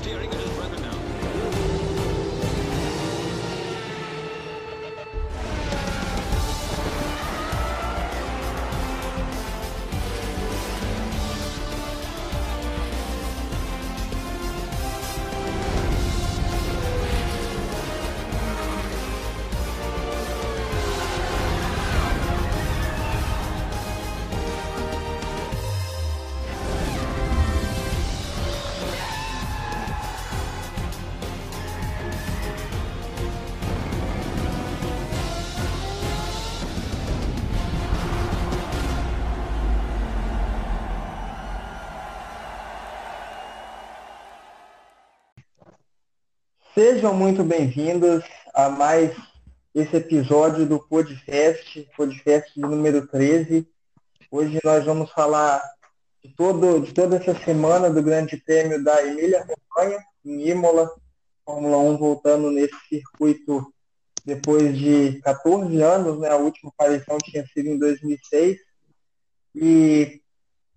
steering Sejam muito bem-vindos a mais esse episódio do Podfest, Podfest número 13. Hoje nós vamos falar de, todo, de toda essa semana do Grande Prêmio da Emília-Romanha, em Imola, Fórmula 1 voltando nesse circuito depois de 14 anos, né? A última aparição tinha sido em 2006. E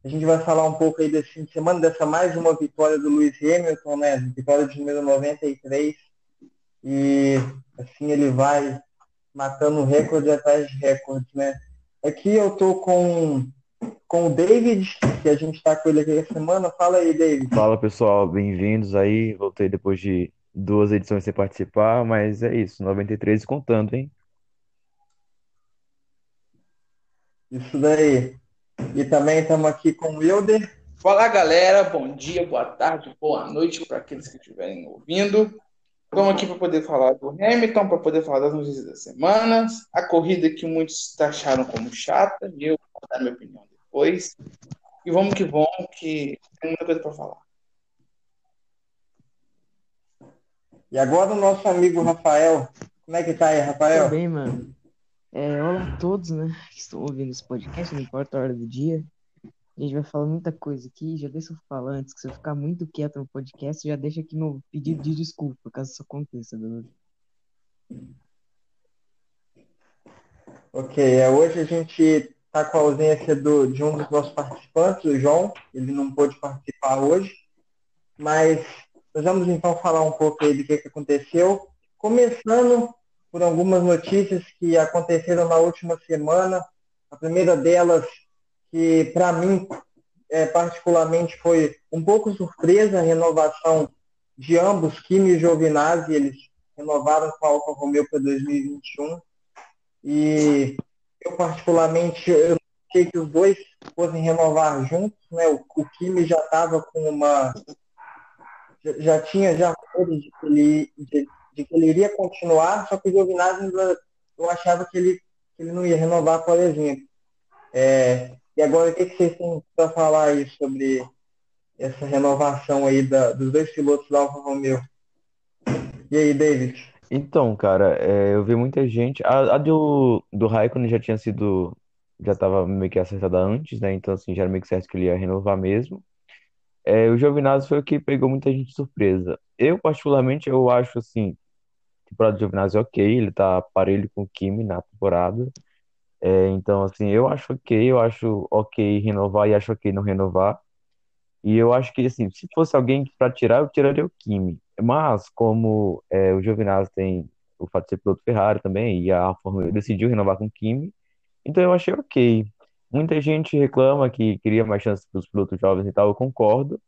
a gente vai falar um pouco aí desse fim de semana, dessa mais uma vitória do Lewis Hamilton, né? Vitória de número 93. E assim ele vai matando recorde atrás de recorde, né? Aqui eu tô com, com o David, que a gente está com ele aqui essa semana. Fala aí, David. Fala pessoal, bem-vindos aí. Voltei depois de duas edições sem participar, mas é isso, 93 contando, hein? Isso daí. E também estamos aqui com o Wilder. Fala galera, bom dia, boa tarde, boa noite para aqueles que estiverem ouvindo. Estamos aqui para poder falar do Hamilton, para poder falar das notícias das semanas, a corrida que muitos taxaram como chata, e eu vou dar minha opinião depois. E vamos que vamos, que tem muita coisa para falar. E agora o nosso amigo Rafael. Como é que tá aí, Rafael? Tudo bem, mano. É, olá a todos, né, que estão ouvindo esse podcast, não importa a hora do dia. A gente vai falar muita coisa aqui, já deixa eu falar antes, que se eu ficar muito quieto no podcast, já deixa aqui meu pedido de desculpa, caso isso aconteça, beleza? Ok, é, hoje a gente está com a ausência do, de um dos nossos participantes, o João. Ele não pôde participar hoje, mas nós vamos então falar um pouco aí do que, que aconteceu. Começando por algumas notícias que aconteceram na última semana. A primeira delas, que para mim, é, particularmente, foi um pouco surpresa a renovação de ambos, Kimi e Giovinazzi, eles renovaram com a Alfa Romeo para 2021. E eu, particularmente, eu achei que os dois fossem renovar juntos, né? O, o Kimi já estava com uma. Já, já tinha já que ele, de, que ele iria continuar, só que o Giovinazzi eu achava que ele, que ele não ia renovar, por exemplo. É, e agora, o que, que vocês têm para falar aí sobre essa renovação aí da, dos dois pilotos da Alfa Romeo? E aí, David? Então, cara, é, eu vi muita gente. A, a do, do Raikkonen já tinha sido. Já estava meio que acertada antes, né? Então, assim, já era meio que certo que ele ia renovar mesmo. É, o Giovinazzi foi o que pegou muita gente de surpresa. Eu, particularmente, eu acho, assim, temporada do Giovinazzi é ok, ele tá parelho com o Kimi na temporada. É, então, assim, eu acho ok, eu acho ok renovar e acho ok não renovar. E eu acho que, assim, se fosse alguém para tirar, eu tiraria o Kimi. Mas, como é, o Giovinazzi tem o fato de ser piloto Ferrari também, e a Romeo decidiu renovar com o Kimi, então eu achei ok. Muita gente reclama que queria mais chances para os pilotos jovens e tal, eu concordo.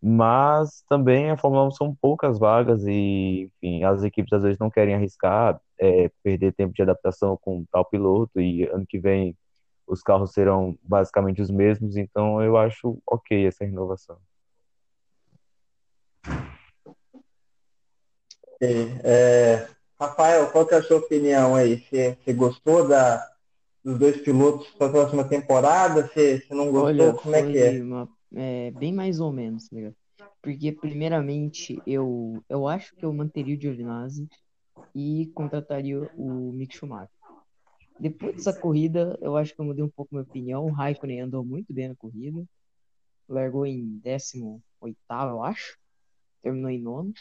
Mas também a Fórmula 1 são poucas vagas e, enfim, as equipes às vezes não querem arriscar, é, perder tempo de adaptação com tal piloto e ano que vem os carros serão basicamente os mesmos, então eu acho ok essa renovação. É, Rafael, qual que é a sua opinião aí? Você, você gostou da, dos dois pilotos para a próxima temporada? Você, você não gostou? Olha, Como é foi que é? uma- é, bem mais ou menos, tá ligado? Porque, primeiramente, eu, eu acho que eu manteria o Giovinazzi e contrataria o Mick Schumacher. Depois dessa corrida, eu acho que eu mudei um pouco minha opinião. O Raikkonen andou muito bem na corrida. Largou em 18º, eu acho. Terminou em nono.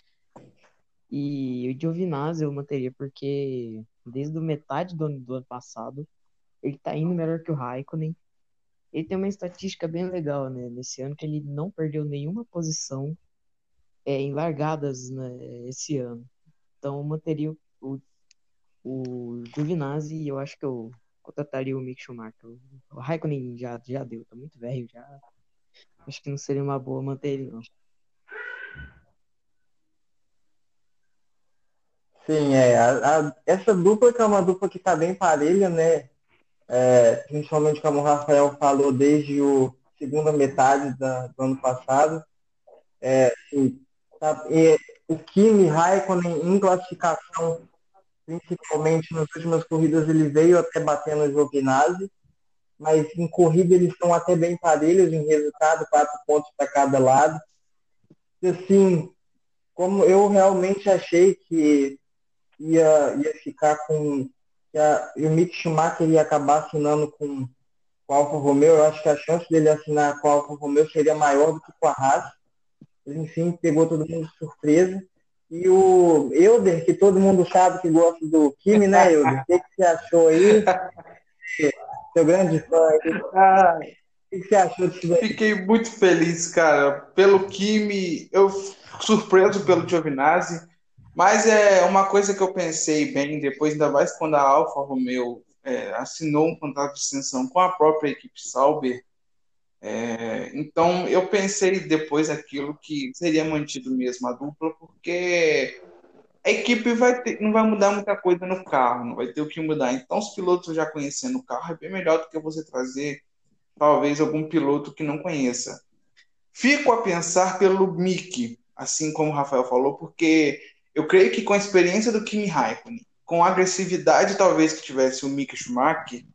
E o Giovinazzi eu manteria porque desde metade do ano, do ano passado ele tá indo melhor que o Raikkonen. Ele tem uma estatística bem legal, né? Nesse ano que ele não perdeu nenhuma posição é, em largadas né, esse ano. Então, eu manteria o, o, o Giovinazzi e eu acho que eu contrataria o Mick Schumacher. O Raikkonen já, já deu, tá muito velho já. Acho que não seria uma boa manter ele, não. Sim, é. A, a, essa dupla que é uma dupla que tá bem parelha, né? É, principalmente como o Rafael falou desde o segunda metade da, do ano passado. É, assim, tá, e, o Kimi Raikkonen em classificação, principalmente nas últimas corridas, ele veio até batendo o Giovinazzi, mas em corrida eles estão até bem parelhos em resultado, quatro pontos para cada lado. E, assim, como eu realmente achei que ia, ia ficar com. Que a, o Mick Schumacher ia acabar assinando com, com a Alfa Romeo. Eu acho que a chance dele assinar com a Alfa Romeo seria maior do que com a Haas. Enfim, pegou todo mundo de surpresa. E o Euder, que todo mundo sabe que gosta do Kimi, né, Euder? O que, que você achou aí? Seu grande fã. Ah, o que você achou disso daí? Fiquei muito feliz, cara, pelo Kimi. Eu surpreso pelo Giovinazzi. Mas é uma coisa que eu pensei bem depois, ainda mais quando a Alfa Romeo é, assinou um contrato de extensão com a própria equipe Sauber. É, então eu pensei depois aquilo que seria mantido mesmo a dupla, porque a equipe vai ter, não vai mudar muita coisa no carro, não vai ter o que mudar. Então, os pilotos já conhecendo o carro é bem melhor do que você trazer talvez algum piloto que não conheça. Fico a pensar pelo Mick, assim como o Rafael falou, porque eu creio que com a experiência do Kimi Raikkonen, com a agressividade talvez que tivesse o Mick Schumacher,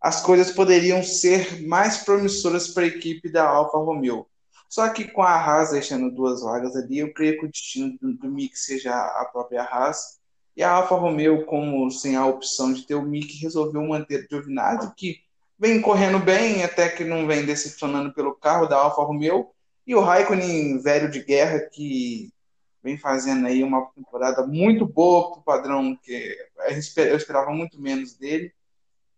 as coisas poderiam ser mais promissoras para a equipe da Alfa Romeo. Só que com a Haas deixando duas vagas ali, eu creio que o destino do, do Mick seja a própria Haas. E a Alfa Romeo, como sem a opção de ter o Mick, resolveu manter o Giovinazzi, que vem correndo bem, até que não vem decepcionando pelo carro da Alfa Romeo. E o Raikkonen, velho de guerra, que vem fazendo aí uma temporada muito boa para o padrão que eu esperava muito menos dele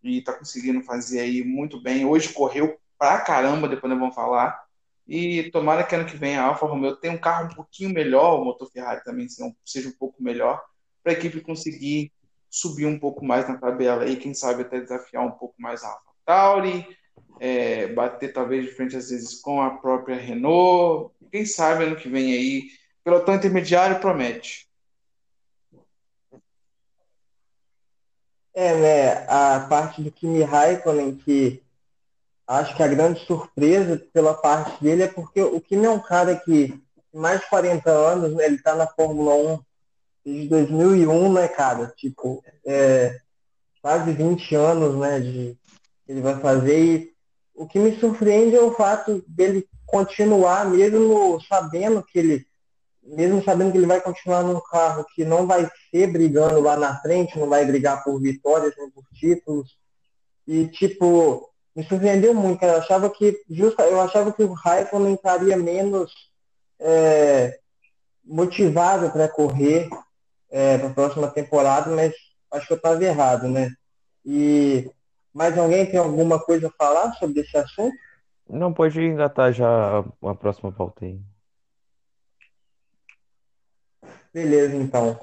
e está conseguindo fazer aí muito bem. Hoje correu pra caramba, depois nós vamos falar. E tomara que ano que vem a Alfa Romeo tenha um carro um pouquinho melhor, o motor Ferrari também seja um pouco melhor, para a equipe conseguir subir um pouco mais na tabela e quem sabe até desafiar um pouco mais a Alfa Tauri, é, bater talvez de frente às vezes com a própria Renault. Quem sabe ano que vem aí Pelotão intermediário promete. É, né? A parte do Kimi Raikkonen, que acho que a grande surpresa pela parte dele é porque o Kimi é um cara que, mais de 40 anos, né, ele tá na Fórmula 1 desde 2001, né, cara? Tipo, é, quase 20 anos, né, de ele vai fazer. E o que me surpreende é o fato dele continuar, mesmo sabendo que ele mesmo sabendo que ele vai continuar num carro que não vai ser brigando lá na frente, não vai brigar por vitórias nem por títulos. E tipo, me surpreendeu muito, Eu achava que justa, eu achava que o Raikkonen estaria menos é, motivado para correr é, para a próxima temporada, mas acho que eu estava errado, né? E mais alguém tem alguma coisa a falar sobre esse assunto? Não, pode engatar já a próxima pauta aí. Beleza, então.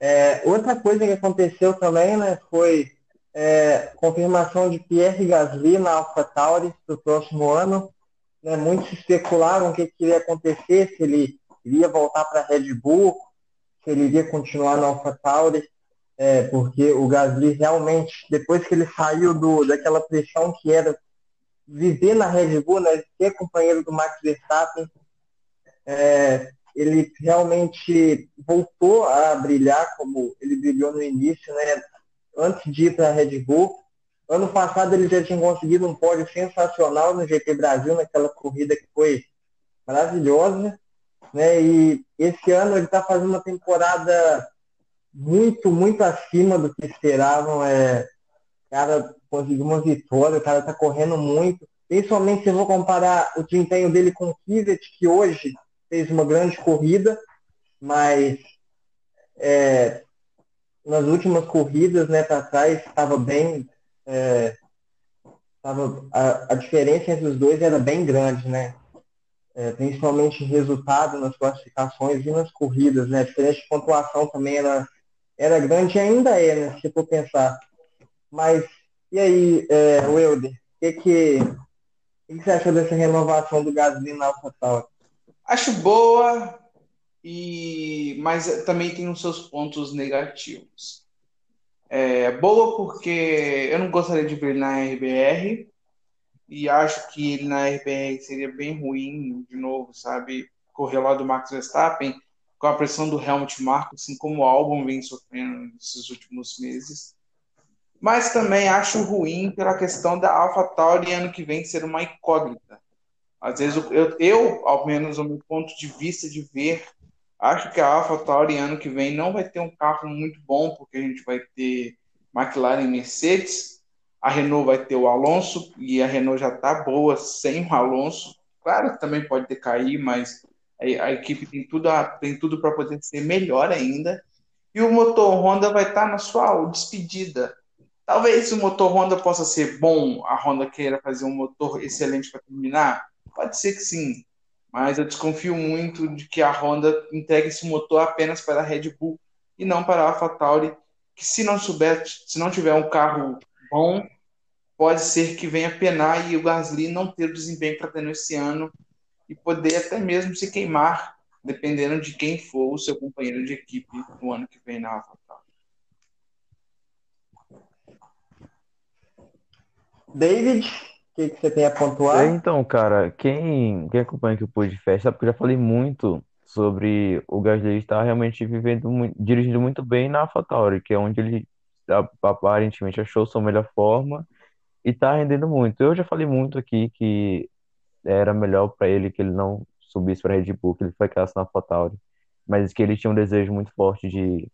É, outra coisa que aconteceu também, né, foi é, confirmação de Pierre Gasly na AlphaTauri para o próximo ano. Né, muitos especularam o que, que iria acontecer, se ele iria voltar para a Red Bull, se ele iria continuar na AlphaTauri, é, porque o Gasly realmente, depois que ele saiu do, daquela pressão que era viver na Red Bull, né, ser companheiro do Max Verstappen, é, ele realmente voltou a brilhar como ele brilhou no início, né? Antes de ir para a Red Bull. Ano passado ele já tinha conseguido um pódio sensacional no GP Brasil, naquela corrida que foi maravilhosa. Né? E esse ano ele está fazendo uma temporada muito, muito acima do que esperavam. É, o cara conseguiu uma vitória, o cara está correndo muito. Principalmente se eu vou comparar o desempenho dele com o Kivet, que hoje fez uma grande corrida, mas é, nas últimas corridas, né, para trás, estava bem. É, tava, a, a diferença entre os dois era bem grande, né? é, principalmente resultado nas classificações e nas corridas, né? A diferença de pontuação também era, era grande e ainda é, né? Se for pensar. Mas, e aí, é, o que, que, que, você achou dessa renovação do Gasly na AlphaTauri? Acho boa, e mas também tem os seus pontos negativos. É, boa porque eu não gostaria de ver na RBR, e acho que ele na RBR seria bem ruim de novo, sabe? Correr lá do Max Verstappen com a pressão do Helmut Marko, assim como o álbum vem sofrendo nesses últimos meses. Mas também acho ruim pela questão da AlphaTauri ano que vem ser uma incógnita. Às vezes eu, eu, ao menos o meu ponto de vista de ver, acho que a AlphaTauri ano que vem não vai ter um carro muito bom, porque a gente vai ter McLaren e Mercedes, a Renault vai ter o Alonso e a Renault já está boa sem o Alonso. Claro que também pode decair, mas a, a equipe tem tudo, tem tudo para poder ser melhor ainda. E o motor Honda vai estar tá na sua despedida. Talvez o motor Honda possa ser bom, a Honda queira fazer um motor excelente para terminar. Pode ser que sim, mas eu desconfio muito de que a Honda entregue esse motor apenas para a Red Bull e não para a AlphaTauri, que se não souber, se não tiver um carro bom, pode ser que venha penar e o Gasly não ter o desempenho que está tendo esse ano e poder até mesmo se queimar, dependendo de quem for o seu companheiro de equipe no ano que vem na AlphaTauri. David, que, que, você tem a pontuar? É, então, cara, quem, quem acompanha aqui o Festa, porque eu já falei muito sobre o Gasly estar realmente vivendo, dirigindo muito bem na AlphaTauri, que é onde ele aparentemente achou sua melhor forma e tá rendendo muito. Eu já falei muito aqui que era melhor para ele que ele não subisse para Red Bull, que ele ficasse na AlphaTauri, mas que ele tinha um desejo muito forte de,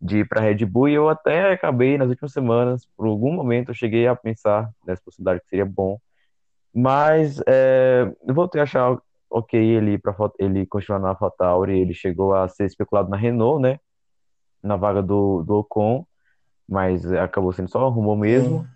de ir para Red Bull e eu até acabei nas últimas semanas, por algum momento eu cheguei a pensar nessa possibilidade que seria bom, mas é, eu voltei a achar ok ele para ele continuar na AlphaTauri, ele chegou a ser especulado na Renault, né, na vaga do, do Ocon, mas acabou sendo só rumor mesmo. Sim.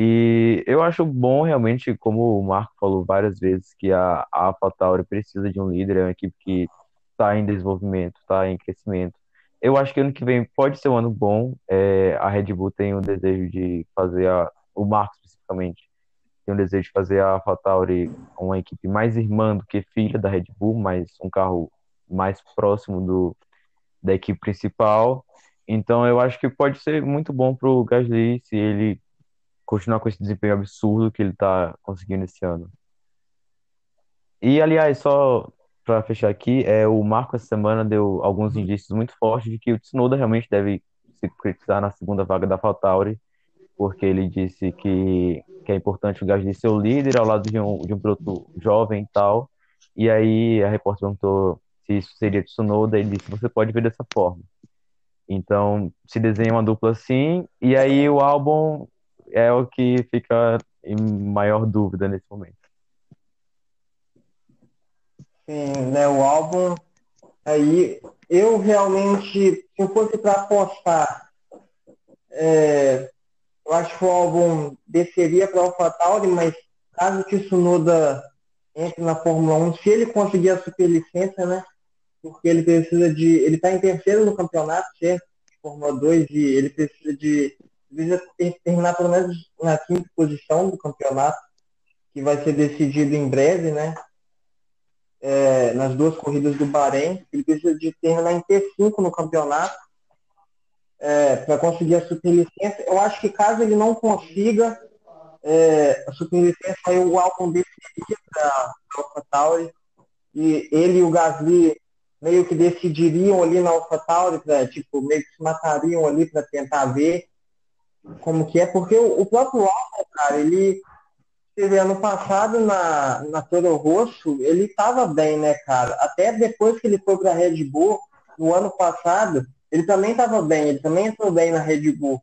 E eu acho bom realmente, como o Marco falou várias vezes, que a, a AlphaTauri precisa de um líder, é uma equipe que está em desenvolvimento, está em crescimento. Eu acho que ano que vem pode ser um ano bom. É, a Red Bull tem o desejo de fazer a, o Marco especificamente tem o desejo de fazer a AlphaTauri uma equipe mais irmã do que filha da Red Bull, mas um carro mais próximo do, da equipe principal. Então eu acho que pode ser muito bom para o Gasly se ele continuar com esse desempenho absurdo que ele está conseguindo esse ano. E, aliás, só para fechar aqui, é, o Marco essa semana deu alguns indícios muito fortes de que o Tsunoda realmente deve se concretizar na segunda vaga da AlphaTauri, porque ele disse que, que é importante o Gasly ser o líder ao lado de um, de um piloto jovem e tal. E aí a repórter perguntou se isso seria Tsunoda, ele disse, você pode ver dessa forma. Então, se desenha uma dupla assim, e aí o álbum é o que fica em maior dúvida nesse momento. Sim, né, o álbum aí eu realmente, se eu fosse para apostar, é, eu acho que o álbum desceria para o AlphaTauri, mas caso que o Tsunoda entre na Fórmula 1, se ele conseguir a superlicença, né? Porque ele precisa de. Ele está em terceiro no campeonato, certo? Fórmula 2, e ele precisa de visa terminar pelo menos na quinta posição do campeonato, que vai ser decidido em breve, né? É, nas duas corridas do Bahrein. Ele precisa de terminar em P5 no campeonato é, para conseguir a superlicença. Eu acho que caso ele não consiga é, a superlicença, aí o álbum decidiria para AlphaTauri e ele e o Gasly meio que decidiriam ali na AlphaTauri, pra, tipo, meio que se matariam ali para tentar ver como que é, porque o, o próprio álbum, cara, ele teve ano passado na, na Toro Rosso, ele estava bem, né, cara? Até depois que ele foi para Red Bull, no ano passado, ele também estava bem, ele também entrou bem na Red Bull.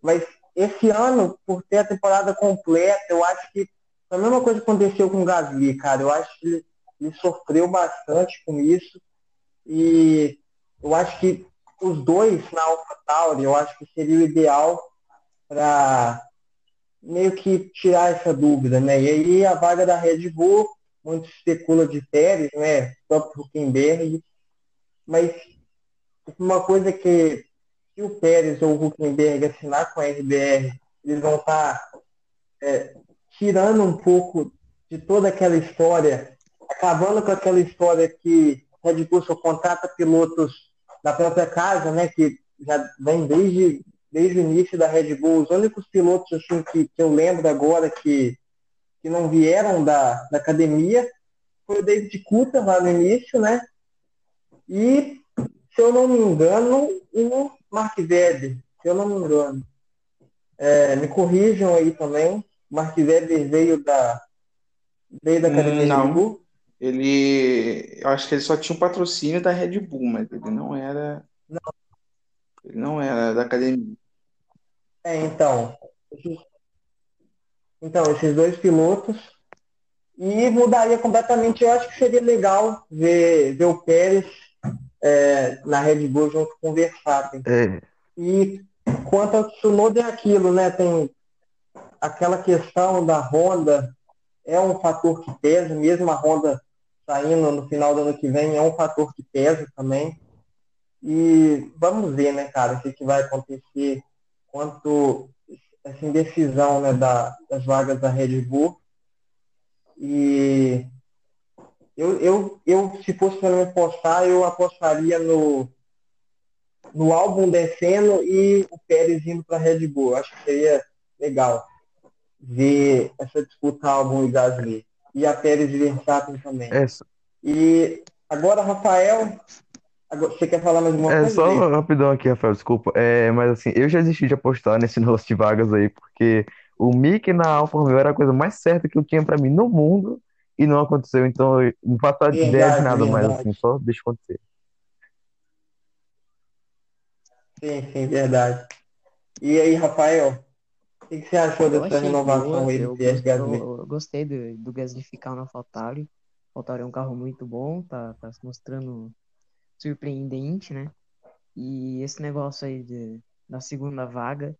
Mas esse ano, por ter a temporada completa, eu acho que a mesma coisa aconteceu com o Gasly, cara. Eu acho que ele, ele sofreu bastante com isso. E eu acho que os dois na AlphaTauri, eu acho que seria o ideal para meio que tirar essa dúvida, né? E aí a vaga da Red Bull, muito especula de Pérez, né? O próprio Huckenberg. Mas uma coisa que se o Pérez ou o Huckenberg assinar com a RBR, eles vão estar tá, é, tirando um pouco de toda aquela história, acabando com aquela história que Red Bull só contrata pilotos da própria casa, né? Que já vem desde, desde o início da Red Bull. Os únicos pilotos assim, que, que eu lembro agora que, que não vieram da, da academia foi o David Coulter lá no início, né? E, se eu não me engano, o Mark Webber, se eu não me engano. É, me corrijam aí também. Mark Webber veio da, veio da Academia não. Red Bull. Ele. Eu acho que ele só tinha um patrocínio da Red Bull, mas ele não era. Não. Ele não era da academia. É, então. Então, esses dois pilotos. E mudaria completamente. Eu acho que seria legal ver, ver o Pérez é, na Red Bull junto com o Verstappen. É, E quanto ao Tsunoda é aquilo, né? Tem aquela questão da Honda, é um fator que pesa, mesmo a Honda saindo no final do ano que vem, é um fator que pesa também. E vamos ver, né, cara, o que, que vai acontecer quanto essa indecisão né, da, das vagas da Red Bull. E eu, eu, eu se fosse para me apostar, eu apostaria no, no álbum descendo e o Pérez indo para a Red Bull. Acho que seria legal ver essa disputa álbum e Gasly. E a Pérez e Verstappen também. é, E agora, Rafael, agora- você quer falar mais uma é coisa? só Gui? rapidão aqui, Rafael, desculpa. É, mas assim, eu já desisti de apostar nesse negócio de vagas aí, porque o Mick na Alfa Romeo era a coisa mais certa que eu tinha pra mim no mundo e não aconteceu. Então, não faço ideia de Verdade, nada mais, verdade. assim, só deixa acontecer. Sim, sim, verdade. E aí, Rafael, o que que você achou Eu dessa renovação boa, aí do gos- Gasly? eu- eu gostei do, do Gasly ficar na AlphaTauri. AlphaTauri é um carro muito bom, tá, tá se mostrando surpreendente, né? E esse negócio aí de, da segunda vaga,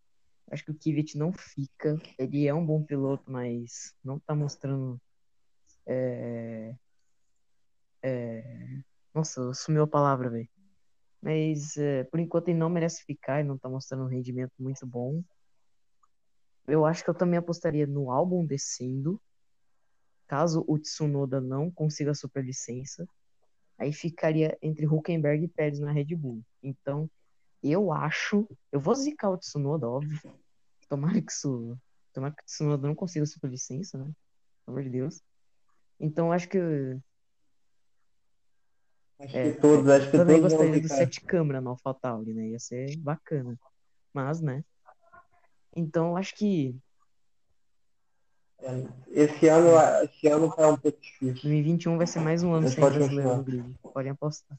acho que o Kvyat não fica. Ele é um bom piloto, mas não tá mostrando. é, é, Nossa, sumiu a palavra, velho. Mas é, por enquanto ele não merece ficar, ele não tá mostrando um rendimento muito bom. Eu acho que eu também apostaria no álbum descendo, caso o Tsunoda não consiga a superlicença. Aí ficaria entre Huckenberg e Pérez na Red Bull. Então, eu acho. Eu vou zicar o Tsunoda, óbvio. Tomara que isso. Tomara que o Tsunoda não consiga a superlicença, né? Pelo amor de Deus. Então, eu acho que. Acho É, que todos, acho que também todos gostaria do sete câmera no AlphaTauri, né? Ia ser bacana. Mas, né? Então, eu acho que Esse ano, esse ano tá um pouco difícil. 2021 vai ser mais um ano Mas sem brasileiro no grid. Podem apostar.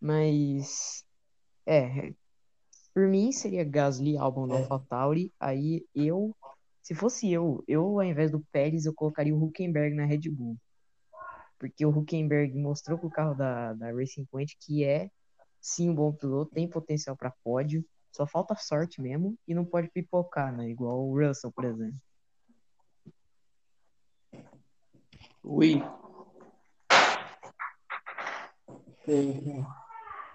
Mas, é, por mim seria Gasly, Albon no É. AlphaTauri. Aí eu, se fosse eu, eu ao invés do Pérez, eu colocaria o Huckenberg na Red Bull. Porque o Huckenberg mostrou com o carro da, da Racing Point que é sim um bom piloto, tem potencial para pódio. Só falta sorte mesmo e não pode pipocar, né? Igual o Russell, por exemplo. Ui. Sim.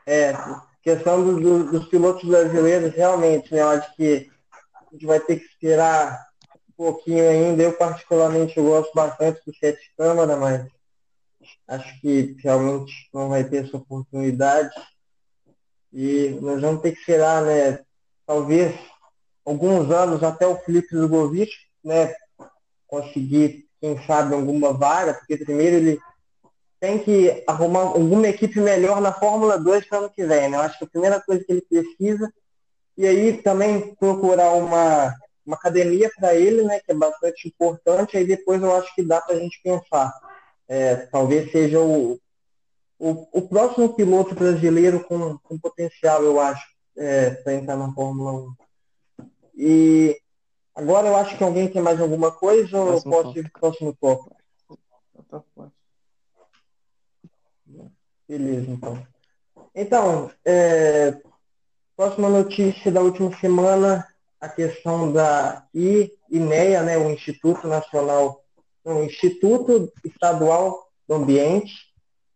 É, questão do- do- dos pilotos brasileiros, realmente, né? Eu acho que a gente vai ter que esperar um pouquinho ainda. Eu, particularmente, eu gosto bastante do Sete Câmara, mas acho que realmente não vai ter essa oportunidade. E nós vamos ter que esperar, né? Talvez alguns anos até o Felipe Zugovic, né? Conseguir, quem sabe, alguma vaga, porque primeiro ele tem que arrumar alguma equipe melhor na Fórmula 2 para ano que vem, né? Eu acho que a primeira coisa que ele precisa, e aí também procurar uma, uma academia para ele, né? Que é bastante importante, aí depois eu acho que dá para a gente pensar. É, talvez seja o, o, o próximo piloto brasileiro com, com potencial, eu acho, é, para entrar na Fórmula 1. E agora eu acho que alguém tem mais alguma coisa ou eu posso ir para o próximo tópico? Tá fora. Beleza, então. Então, é, próxima notícia da última semana, a questão da I- INEA, né, o Instituto Nacional no Instituto Estadual do Ambiente,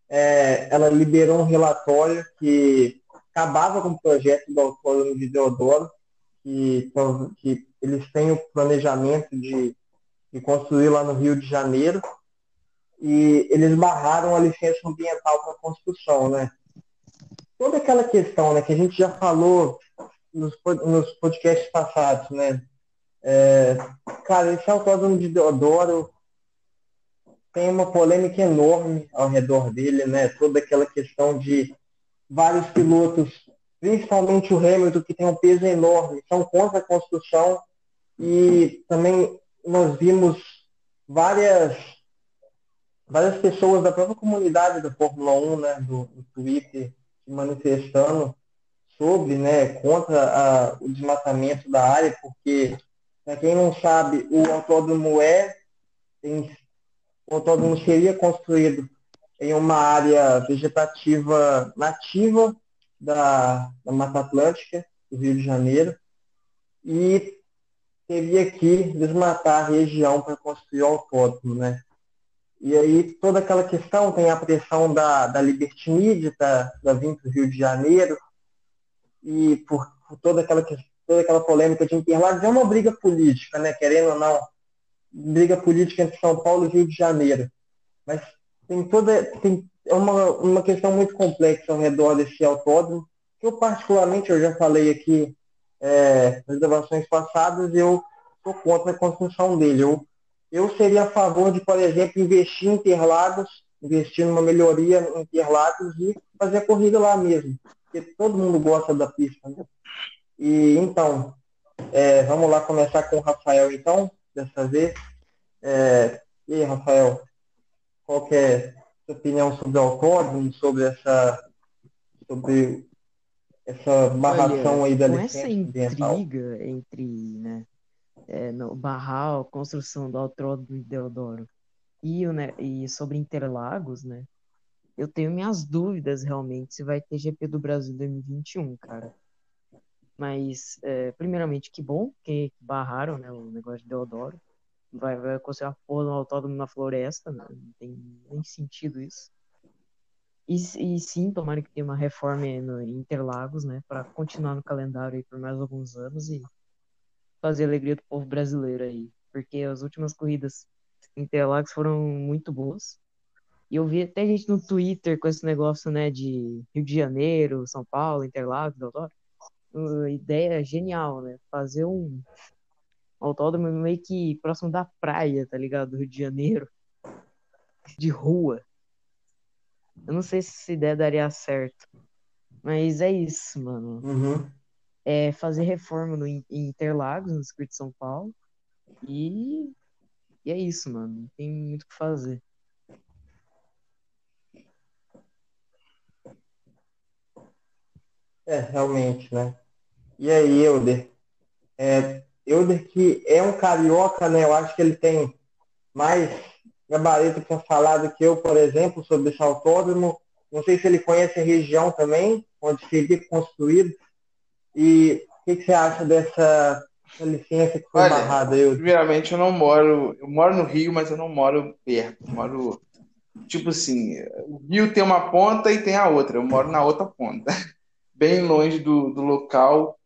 é, ela liberou um relatório que acabava com o projeto do Autódromo de Deodoro, que, que eles têm o planejamento de, de construir lá no Rio de Janeiro, e eles barraram a licença ambiental para construção, né? Toda aquela questão, né, que a gente já falou nos, nos podcasts passados, né? É, cara, esse autódromo de Deodoro tem uma polêmica enorme ao redor dele, né? Toda aquela questão de vários pilotos, principalmente o Hamilton, que tem um peso enorme, são contra a construção e também nós vimos várias várias pessoas da própria comunidade da Fórmula 1, né, do, do Twitter, se manifestando sobre, né, contra a, o desmatamento da área, porque, para quem não sabe, o autódromo é, o autódromo seria construído em uma área vegetativa nativa da, da Mata Atlântica, do Rio de Janeiro, e teria que desmatar a região para construir o autódromo, né? E aí toda aquela questão tem a pressão da, da Media, da, da Vim do Rio de Janeiro, e por, por, toda, aquela, toda aquela polêmica de Interlagos, é uma briga política, né? querendo ou não, briga política entre São Paulo e Rio de Janeiro. Mas tem toda tem é uma, uma questão muito complexa ao redor desse autódromo, que eu particularmente, eu já falei aqui é, nas gravações passadas, eu sou contra a construção dele. Eu eu seria a favor de, por exemplo, investir em Interlagos, investir numa melhoria em Interlagos e fazer a corrida lá mesmo, porque todo mundo gosta da pista. Né? E então, é, vamos lá começar com o Rafael então, dessa vez. É, e aí, Rafael, qual é a sua opinião sobre o autódromo, sobre essa sobre essa barração Olha, aí da com licença essa ambiental? intriga entre né, é, no Barral, construção do Autódromo de Deodoro e, né, e sobre Interlagos, né? Eu tenho minhas dúvidas realmente se vai ter GP do Brasil 2021, cara. Mas, é, primeiramente, que bom que barraram né, o negócio de Deodoro. Vai, vai construir a porra do autódromo na floresta, né? não tem nem sentido isso. E, e sim, tomara que tenha uma reforma no Interlagos, né, para continuar no calendário aí por mais alguns anos e fazer a alegria do povo brasileiro aí. Porque as últimas corridas Interlagos foram muito boas. E eu vi até gente no Twitter com esse negócio, né, de Rio de Janeiro, São Paulo, Interlagos, Deodoro. Uh, ideia genial, né? Fazer um autódromo meio que próximo da praia, tá ligado? Do Rio de Janeiro. De rua. Eu não sei se essa ideia daria certo. Mas é isso, mano. Uhum. É fazer reforma no, em Interlagos, no circuito de São Paulo. E, e é isso, mano. Não tem muito o que fazer. É, realmente, né? E aí, Euder? É, Euder que é um carioca, né? Eu acho que ele tem mais gabarito para falar do que eu, por exemplo, sobre esse autódromo. Não sei se ele conhece a região também, onde seria construído. E o que, que você acha dessa licença que foi Olha, barrada, Euder? Primeiramente, eu não moro. Eu moro no Rio, mas eu não moro perto. Eu moro. Tipo assim, o Rio tem uma ponta e tem a outra. Eu moro na outra ponta. Bem longe do, do local.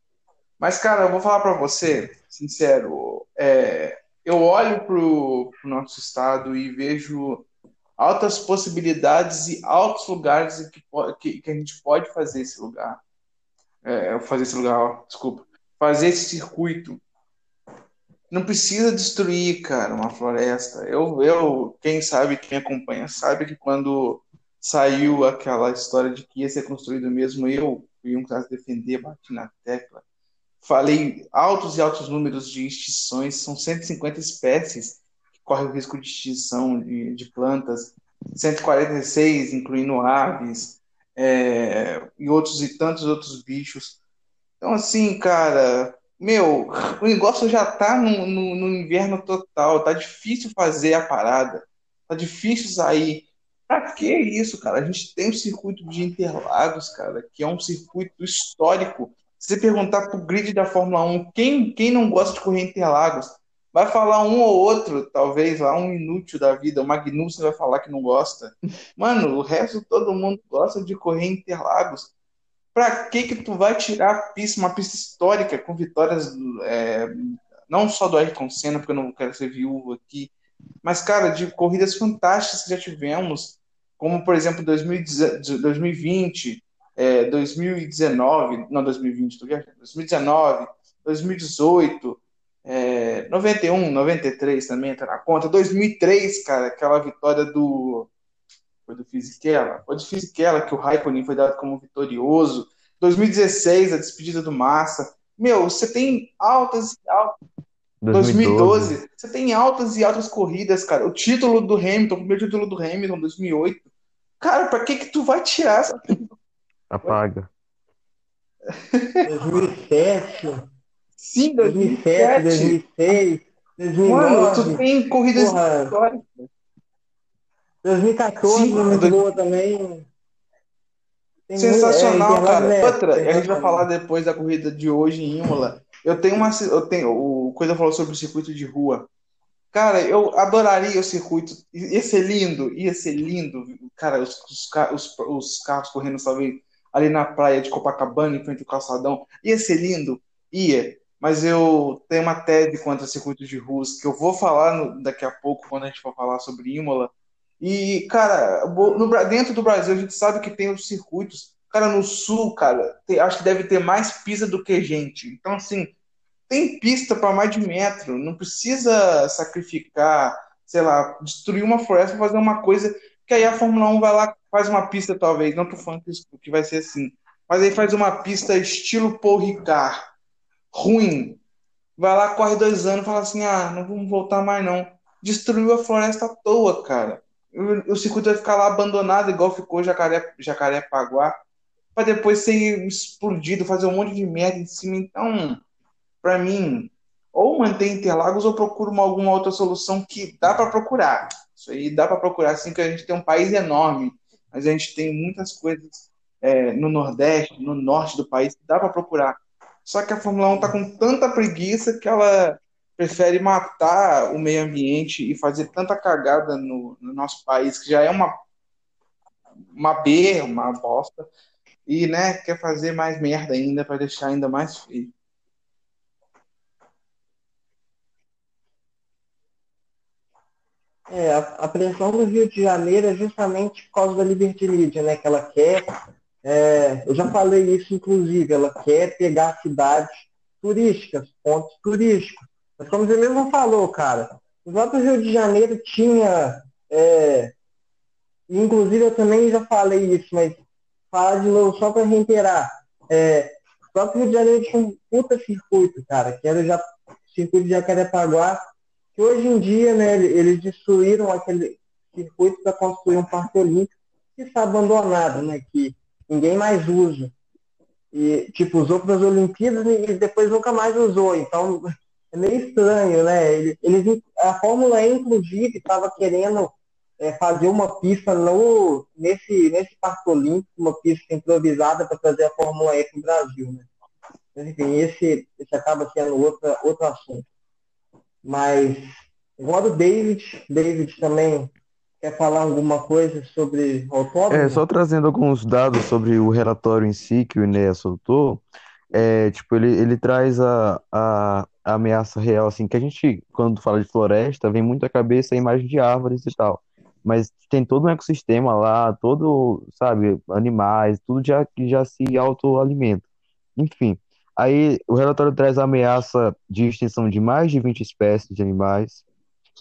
Mas, cara, eu vou falar para você, sincero. É, eu olho pro, pro nosso estado e vejo altas possibilidades e altos lugares que, que, que a gente pode fazer esse lugar. É, fazer esse lugar, ó, desculpa. Fazer esse circuito. Não precisa destruir, cara, uma floresta. Eu, eu, quem sabe, quem acompanha, sabe que quando saiu aquela história de que ia ser construído mesmo, eu fui um caso defender, bati na tecla. Falei altos e altos números de extinções, são 150 espécies que correm o risco de extinção de, de plantas, 146, incluindo aves, é, e outros e tantos outros bichos. Então, assim, cara, meu, o negócio já tá no, no, no inverno total, tá difícil fazer a parada, tá difícil sair. Pra que isso, cara? A gente tem o circuito de Interlagos, cara, que é um circuito histórico. Se perguntar pro grid da Fórmula 1, quem, quem não gosta de correr Interlagos? Vai falar um ou outro, talvez lá, um inútil da vida. O Magnussen vai falar que não gosta. Mano, o resto todo mundo gosta de correr Interlagos. Pra que que tu vai tirar a pista, uma pista histórica com vitórias é, não só do Ayrton Senna, porque eu não quero ser viúvo aqui, mas, cara, de corridas fantásticas que já tivemos, como, por exemplo, 2020, é, 2019, não 2020, 2019, 2018, é, 91, 93 também entra na conta. 2003, cara, aquela vitória do. Foi do Fisichella? Foi do Fisichella que o Raikkonen foi dado como vitorioso. 2016, a despedida do Massa. Meu, você tem altas e altas. 2012. 2012. Você tem altas e altas corridas, cara. O título do Hamilton, o primeiro título do Hamilton, 2008. Cara, pra que que tu vai tirar essa... Apaga. 2007. Sim, 2007. 2006, 2009. Mano, tu tem corridas Porra. históricas. 2014 Sim, muito boa também. Tem Sensacional, muito- é, cara. É Outra, a gente vai sensacional. falar depois da corrida de hoje em Imola. Eu tenho uma. Eu tenho, o Coisa falou sobre o circuito de rua. Cara, eu adoraria o circuito. Ia ser lindo, ia ser lindo. Cara, os, os, os, os carros correndo, talvez, ali na praia de Copacabana, em frente ao calçadão. Ia ser lindo, ia. Mas eu tenho uma tese quanto a circuito de ruas que eu vou falar no- daqui a pouco, quando a gente for falar sobre Imola. E, cara, no, dentro do Brasil, a gente sabe que tem os circuitos. Cara, no sul, cara, tem- acho que deve ter mais pista do que gente. Então, assim, tem pista para mais de metro. Não precisa sacrificar, sei lá, destruir uma floresta para fazer uma coisa que aí a Fórmula 1 vai lá, faz uma pista, talvez. Não tô falando que, vai ser assim. Mas aí faz uma pista estilo Paul Ricard, ruim. Vai lá, corre dois anos, fala assim: ah, não vamos voltar mais não. Destruiu a floresta à toa, cara. O, circuito vai ficar lá abandonado, igual ficou Jacaré, Jacarepaguá, para depois ser explodido, fazer um monte de merda em cima. Então, para mim, ou mantém Interlagos ou procura uma, alguma outra solução que dá para procurar. Isso aí dá para procurar, sim, que a gente tem um país enorme, mas a gente tem muitas coisas é, no Nordeste, no Norte do país, que dá para procurar. Só que a Fórmula 1 tá com tanta preguiça que ela prefere matar o meio ambiente e fazer tanta cagada no, no nosso país, que já é uma, uma B, uma bosta, e né, quer fazer mais merda ainda para deixar ainda mais feio. É, a, a pressão do Rio de Janeiro é justamente por causa da Liberty Media, né? Que ela quer, é, eu já falei isso inclusive, ela quer pegar cidades turísticas, pontos turísticos. Mas como você mesmo falou, cara, o próprio Rio de Janeiro tinha, é, inclusive eu também já falei isso, mas falar de novo só para reiterar, é, o próprio Rio de Janeiro tinha um puta circuito, cara, que era o circuito de Jacarepaguá, que hoje em dia, né, ele- eles destruíram aquele circuito para construir um parque olímpico que está abandonado, né, que ninguém mais usa. E, tipo, usou para as Olimpíadas e depois nunca mais usou. Então, é meio estranho, né? Eles, eles- a Fórmula E, inclusive, estava querendo é, fazer uma pista no, nesse, nesse parque olímpico, uma pista improvisada para trazer a Fórmula E para o Brasil, né? Mas, enfim, esse, esse acaba sendo outra, outro assunto. Mas agora o David, David também quer falar alguma coisa sobre autódromo? É, só trazendo alguns dados sobre o relatório em si que o Enéas soltou, é, tipo, ele, ele traz a, a, a ameaça real, assim, que a gente, quando fala de floresta, vem muito à cabeça a imagem de árvores e tal, mas tem todo um ecossistema lá, todo, sabe, animais, tudo já, que já se autoalimenta. Enfim, aí o relatório traz a ameaça de extinção de mais de 20 espécies de animais,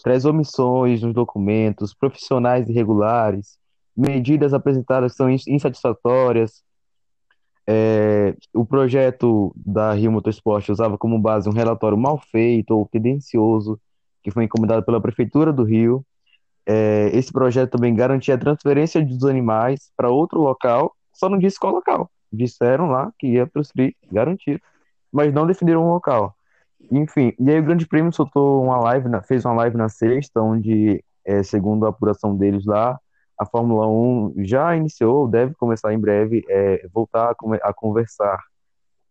traz omissões nos documentos, profissionais irregulares, medidas apresentadas que são ins- insatisfatórias. É, o projeto da Rio Motorsport usava como base um relatório mal feito ou tendencioso, que foi encomendado pela Prefeitura do Rio. É, esse projeto também garantia a transferência dos animais para outro local, só não disse qual local. Disseram lá que ia transferir, garantido, mas não definiram um local. Enfim, e aí o Grande Prêmio soltou uma live, na- fez uma live na sexta, onde, é, segundo a apuração deles lá, a Fórmula 1 já iniciou, deve começar em breve, é, voltar a, a conversar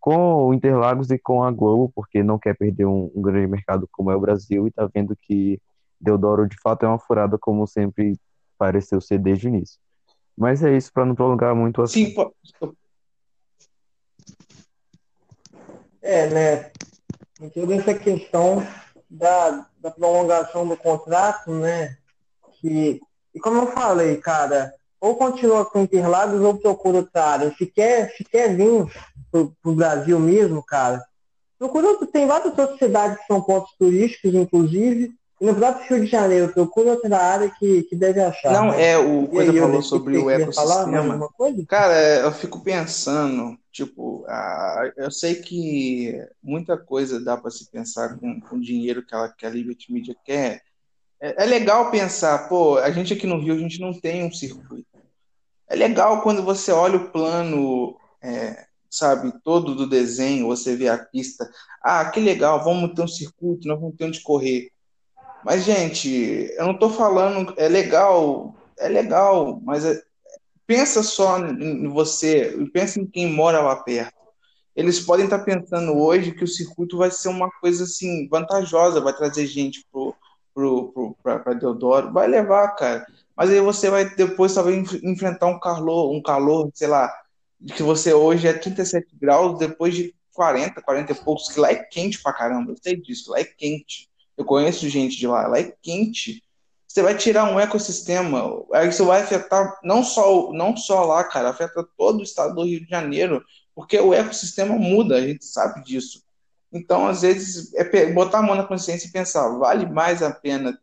com o Interlagos e com a Globo, porque não quer perder um, um grande mercado como é o Brasil e está vendo que Deodoro de fato é uma furada, como sempre pareceu ser desde o início. Mas é isso, para não prolongar muito o Sim, assunto. pô- É, né? Tem toda essa questão da, da prolongação do contrato, né? Que, e como eu falei, cara, ou continua com Interlagos ou procura outra área. Se quer, se quer vir pro, pro Brasil mesmo, cara, procura tem várias outras cidades que são pontos turísticos, inclusive, no próprio Rio de Janeiro, procura outra área que, que deve achar. Não, né? é, o E Coisa aí, falou sobre o ecossistema. Cara, eu fico pensando, tipo, ah, eu sei que muita coisa dá para se pensar com, com o dinheiro que, ela, que a Liberty Media quer. É, é legal pensar, pô, a gente aqui no Rio, a gente não tem um circuito. É legal quando você olha o plano, é, sabe, todo do desenho, você vê a pista. Ah, que legal, vamos ter um circuito, nós vamos ter onde correr. Mas, gente, eu não tô falando, é legal, é legal, mas é- pensa só em você, pensa em quem mora lá perto. Eles podem estar pensando hoje que o circuito vai ser uma coisa assim vantajosa, vai trazer gente pro, pro, pro, Deodoro, vai levar, cara. Mas aí você vai depois talvez enf- enfrentar um calor, um calor, sei lá, que você hoje é 37 graus, depois de 40, 40 e poucos, que lá é quente pra caramba, eu sei disso, lá é quente. Eu conheço gente de lá, lá é quente. Você vai tirar um ecossistema, aí isso vai afetar não só, não só lá, cara, afeta todo o estado do Rio de Janeiro, porque o ecossistema muda, a gente sabe disso. Então, às vezes, é botar a mão na consciência e pensar, vale mais a pena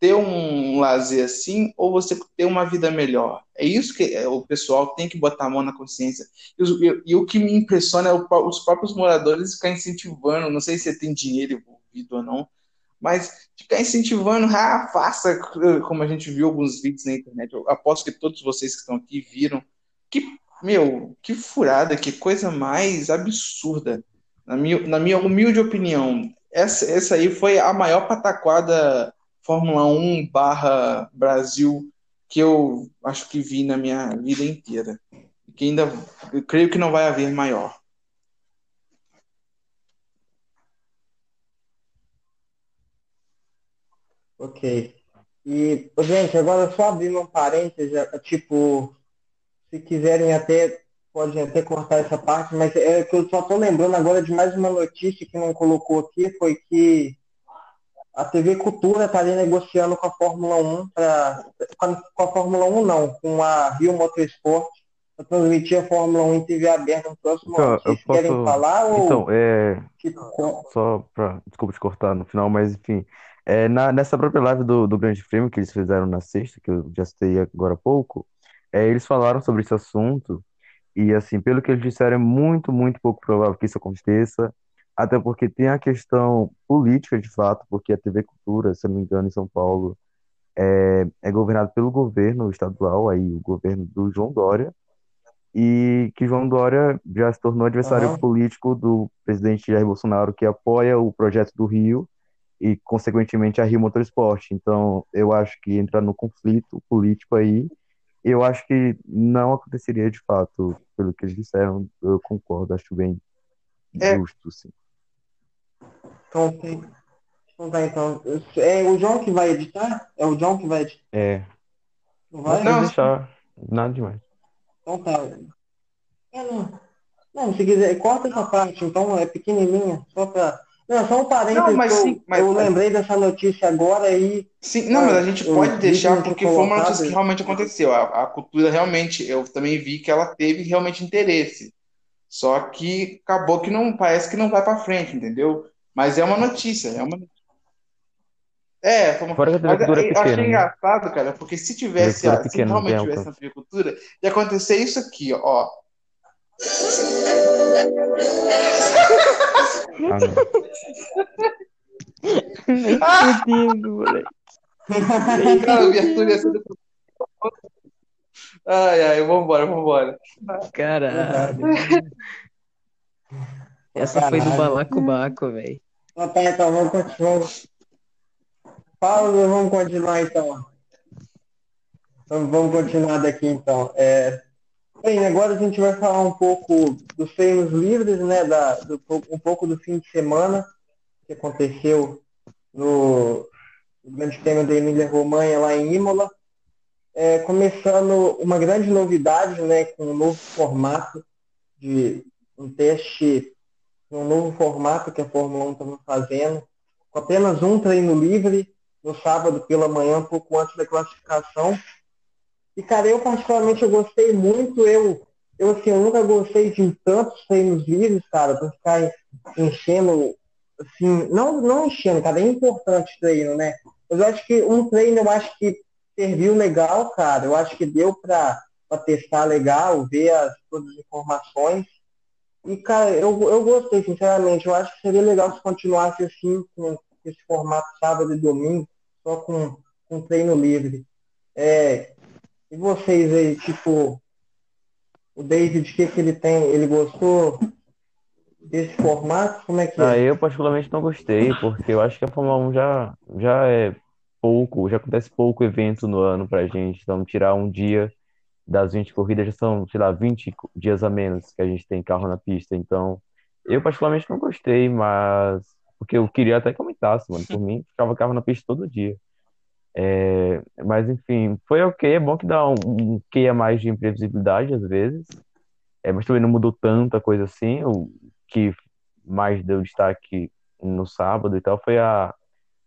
ter um lazer assim ou você ter uma vida melhor? É isso que é, o pessoal tem que botar a mão na consciência. E, e- e o que me impressiona é o os próprios moradores ficar incentivando, não sei se tem dinheiro envolvido ou não, mas ficar incentivando, ah, faça, como a gente viu alguns vídeos na internet. Eu aposto que todos vocês que estão aqui viram. Que, meu, que furada, que coisa mais absurda. Na minha, na minha humilde opinião, essa, essa aí foi a maior pataquada Fórmula 1 barra Brasil que eu acho que vi na minha vida inteira. E Que ainda, eu creio que não vai haver maior. Ok. E, gente, agora só abrindo um parênteses, é, tipo, se quiserem até, podem até cortar essa parte, mas é que eu só tô lembrando agora de mais uma notícia que não colocou aqui, foi que a TV Cultura está ali negociando com a Fórmula 1 para com a Fórmula 1 não, com a Rio Motorsport para transmitir a Fórmula 1 em TV aberta no próximo Então, ano. Vocês querem posso. falar ou Então, é. Só pra. Desculpa te cortar no final, mas enfim. É, na, nessa própria live do, do Grande Prêmio que eles fizeram na sexta, que eu já citei agora há pouco, é, eles falaram sobre esse assunto. E, assim, pelo que eles disseram, é muito, muito pouco provável que isso aconteça. Até porque tem a questão política, de fato, porque a TV Cultura, se não me engano, em São Paulo, é, é governado pelo governo estadual, aí o governo do João Dória, e que João Dória já se tornou adversário político do presidente Jair Bolsonaro, que apoia o projeto do Rio e, consequentemente, a Rio Motorsport. Então, eu acho que entra no conflito político aí. Eu acho que não aconteceria de fato, pelo que eles disseram, eu concordo, acho bem É. justo, sim. Então, então tá, então. É o João que vai editar? É o João que vai editar? É, Não vai? Não. deixar, nada demais. Então tá. É, não. Não, se quiser, corta essa parte, então é pequenininha, só pra. Não, só um parênteses Não, mas que eu, sim, mas- eu lembrei dessa notícia agora e Sim, não, mas a gente eu pode deixar que porque foi uma notícia que realmente aconteceu. A, a cultura realmente, eu também vi que ela teve realmente interesse. Só que acabou que não, parece que não vai para frente, entendeu? Mas é uma notícia, é uma É, foi uma... Fora que a TV Mas é eu achei pequena, né? engraçado, cara, porque se tivesse, a- se pequena, realmente tivesse na alcance. TV Cultura, ia acontecer isso aqui, ó. Ah, não. Nem Ah! fudendo, moleque. Cara, a abertura ia ser do... Ai, ai, vambora, vambora. Caralho. Essa foi do Caralho. balacobaco, velho. Então tá, então vamos continuar. Paulo, vamos continuar então. Então, vamos continuar daqui então. É, Bem, agora a gente vai falar um pouco dos treinos livres, né? Da, do, um pouco do fim de semana que aconteceu no, Grande Prêmio da Emília Romanha lá em Imola. É, começando uma grande novidade, né? Com um novo formato de um teste, um novo formato que a Fórmula 1 estava fazendo, com apenas um treino livre no sábado pela manhã, um pouco antes da classificação e, cara, eu particularmente eu gostei muito, eu, eu assim, eu nunca gostei de tantos treinos livres, cara, pra ficar enchendo, assim, não, não enchendo, cara, é importante treino, né? Mas eu acho que um treino eu acho que serviu legal, cara. Eu acho que deu pra, pra testar legal, ver as, todas as informações. E, cara, eu, eu gostei, sinceramente. Eu acho que seria legal se continuasse assim, com esse formato sábado e domingo, só com, com treino livre. É, e vocês aí, tipo, o David, o que, que ele tem? Ele gostou desse formato? Como é que Ah, é? eu particularmente não gostei, porque eu acho que a Fórmula 1 já, já é pouco, já acontece pouco evento no ano pra gente. Então, tirar um dia das 20 corridas já são, sei lá, 20 co- dias a menos que a gente tem carro na pista. Então, eu particularmente não gostei, mas porque eu queria até que aumentasse, mano. Por mim, ficava carro na pista todo dia. É, mas enfim, foi ok, é bom que dá um, um quê a mais de imprevisibilidade às vezes, é, mas também não mudou tanta coisa assim. O que mais deu destaque no sábado e tal foi a,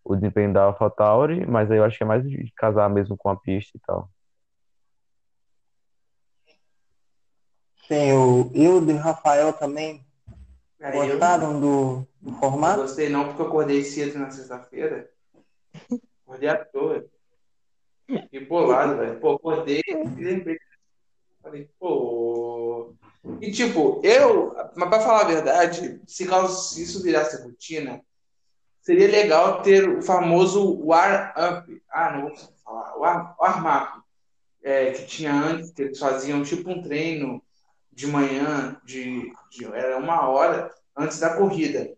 o desempenho da AlphaTauri, mas aí eu acho que é mais de casar mesmo com a pista e tal. Sim, o Hildo e o Rafael também Cara, eu, gostaram do, do não formato? gostei não, porque eu acordei cedo na sexta-feira. Acordei à toa. Fiquei bolado, velho. Pô, acordei e lembrei. Falei, pô. E tipo, eu, mas pra falar a verdade, se caso se isso virasse rotina, seria legal ter o famoso war-up. Ah, não vou falar. War- Warm-up. É, que tinha antes, que eles faziam tipo um treino de manhã, de, de- era uma hora antes da corrida.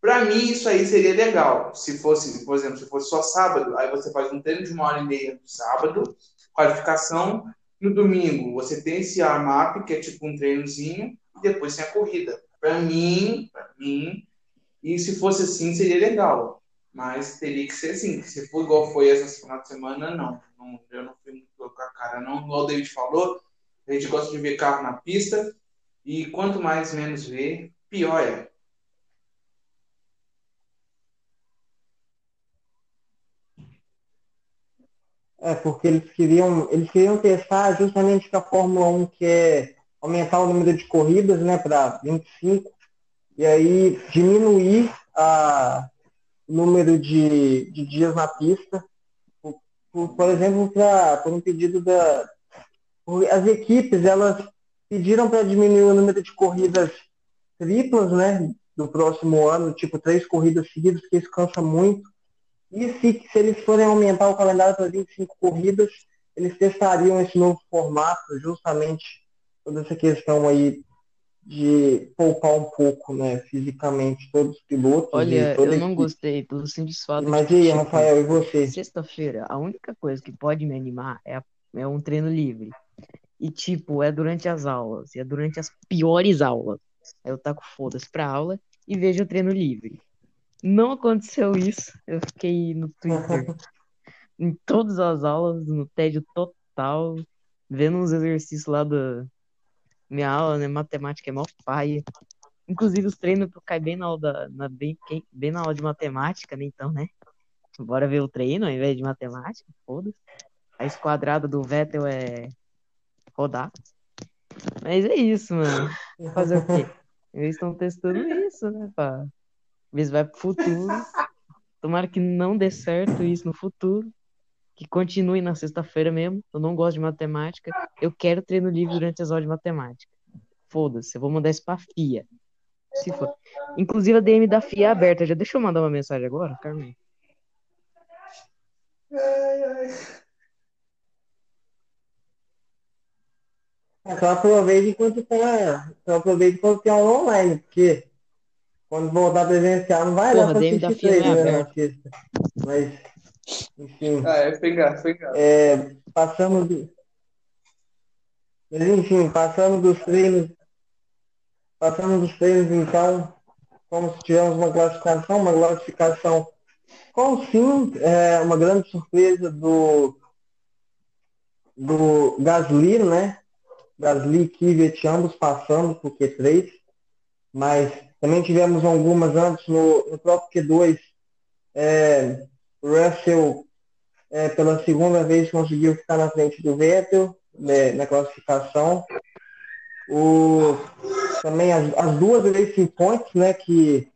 Para mim, isso aí seria legal. Se fosse, por exemplo, se fosse só sábado, aí você faz um treino de uma hora e meia no sábado, qualificação. No domingo, você tem esse warm-up, que é tipo um treinozinho, e depois tem a corrida. Para mim, para mim, e se fosse assim, seria legal. Mas teria que ser assim. Se for igual foi essa final de semana, não. Não- eu não fui muito com a cara, não. Igual o David falou, a gente gosta de ver carro na pista, e quanto mais menos ver, pior é. É, porque eles queriam, eles queriam testar justamente que a Fórmula 1 quer aumentar o número de corridas, né, para 25, e aí diminuir a, o número de, de dias na pista, por, por, por exemplo, pra, por um pedido da. As equipes, elas pediram para diminuir o número de corridas triplas, né, do próximo ano, tipo três corridas seguidas, que isso cansa muito. E se, se eles forem aumentar o calendário para 25 corridas, eles testariam esse novo formato, justamente toda essa questão aí de poupar um pouco, né, fisicamente, todos os pilotos Olha, eu não equipe. gostei pelo simples fato de Mas e aí, tipo, Rafael, e você? sexta-feira, a única coisa que pode me animar é, a- é um treino livre. E, tipo, é durante as aulas, e é durante as piores aulas. Aí eu taco foda-se pra aula e vejo o treino livre. Não aconteceu isso. Eu fiquei no Twitter em todas as aulas, no tédio total, vendo uns exercícios lá da minha aula, né? Matemática é mó paia. Inclusive, os treinos caem bem na aula, da, na, bem, bem na aula de matemática, né? Então, né? Bora ver o treino ao invés de matemática, foda-se. A esquadrada do Vettel é rodar. Mas é isso, mano. Fazer o quê? Eles estão testando isso, né? Pra se vai pro futuro. Tomara que não dê certo isso no futuro. Que continue na sexta-feira mesmo. Eu não gosto de matemática. Eu quero treino livre durante as aulas de matemática. Foda-se, eu vou mandar isso pra FIA. Se for. Inclusive a DM da FIA é aberta. Já deixa eu mandar uma mensagem agora, Carmen? Só aproveita enquanto a, só aproveita enquanto tem aula online, porque quando voltar presencial não vai dar Porra, para DM da assistir é treino, né, sexta. Mas, enfim, Ah, é, foi engraçado, foi engraçado. é, passamos de, Mas enfim, passando dos treinos, passando dos treinos então, como se tivéssemos uma classificação, uma classificação com sim é, uma grande surpresa do, do Gasly, né? Gasly e Kvyat ambos passando por Q3, mas também tivemos algumas antes no, no próprio Q2. É, Russell é, pela segunda vez conseguiu ficar na frente do Vettel né, na classificação. O, também as, as duas Racing Points, né, que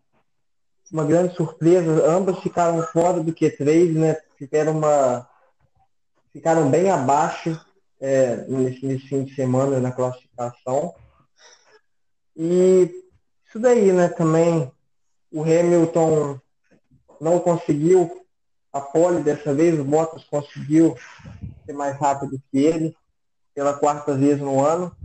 uma grande surpresa, ambas ficaram fora do Q3, né, ficaram, uma, ficaram bem abaixo é, nesse, nesse fim de semana na classificação. E isso daí, né, também o Hamilton não conseguiu a pole dessa vez, o Bottas conseguiu ser mais rápido que ele pela quarta vez no ano.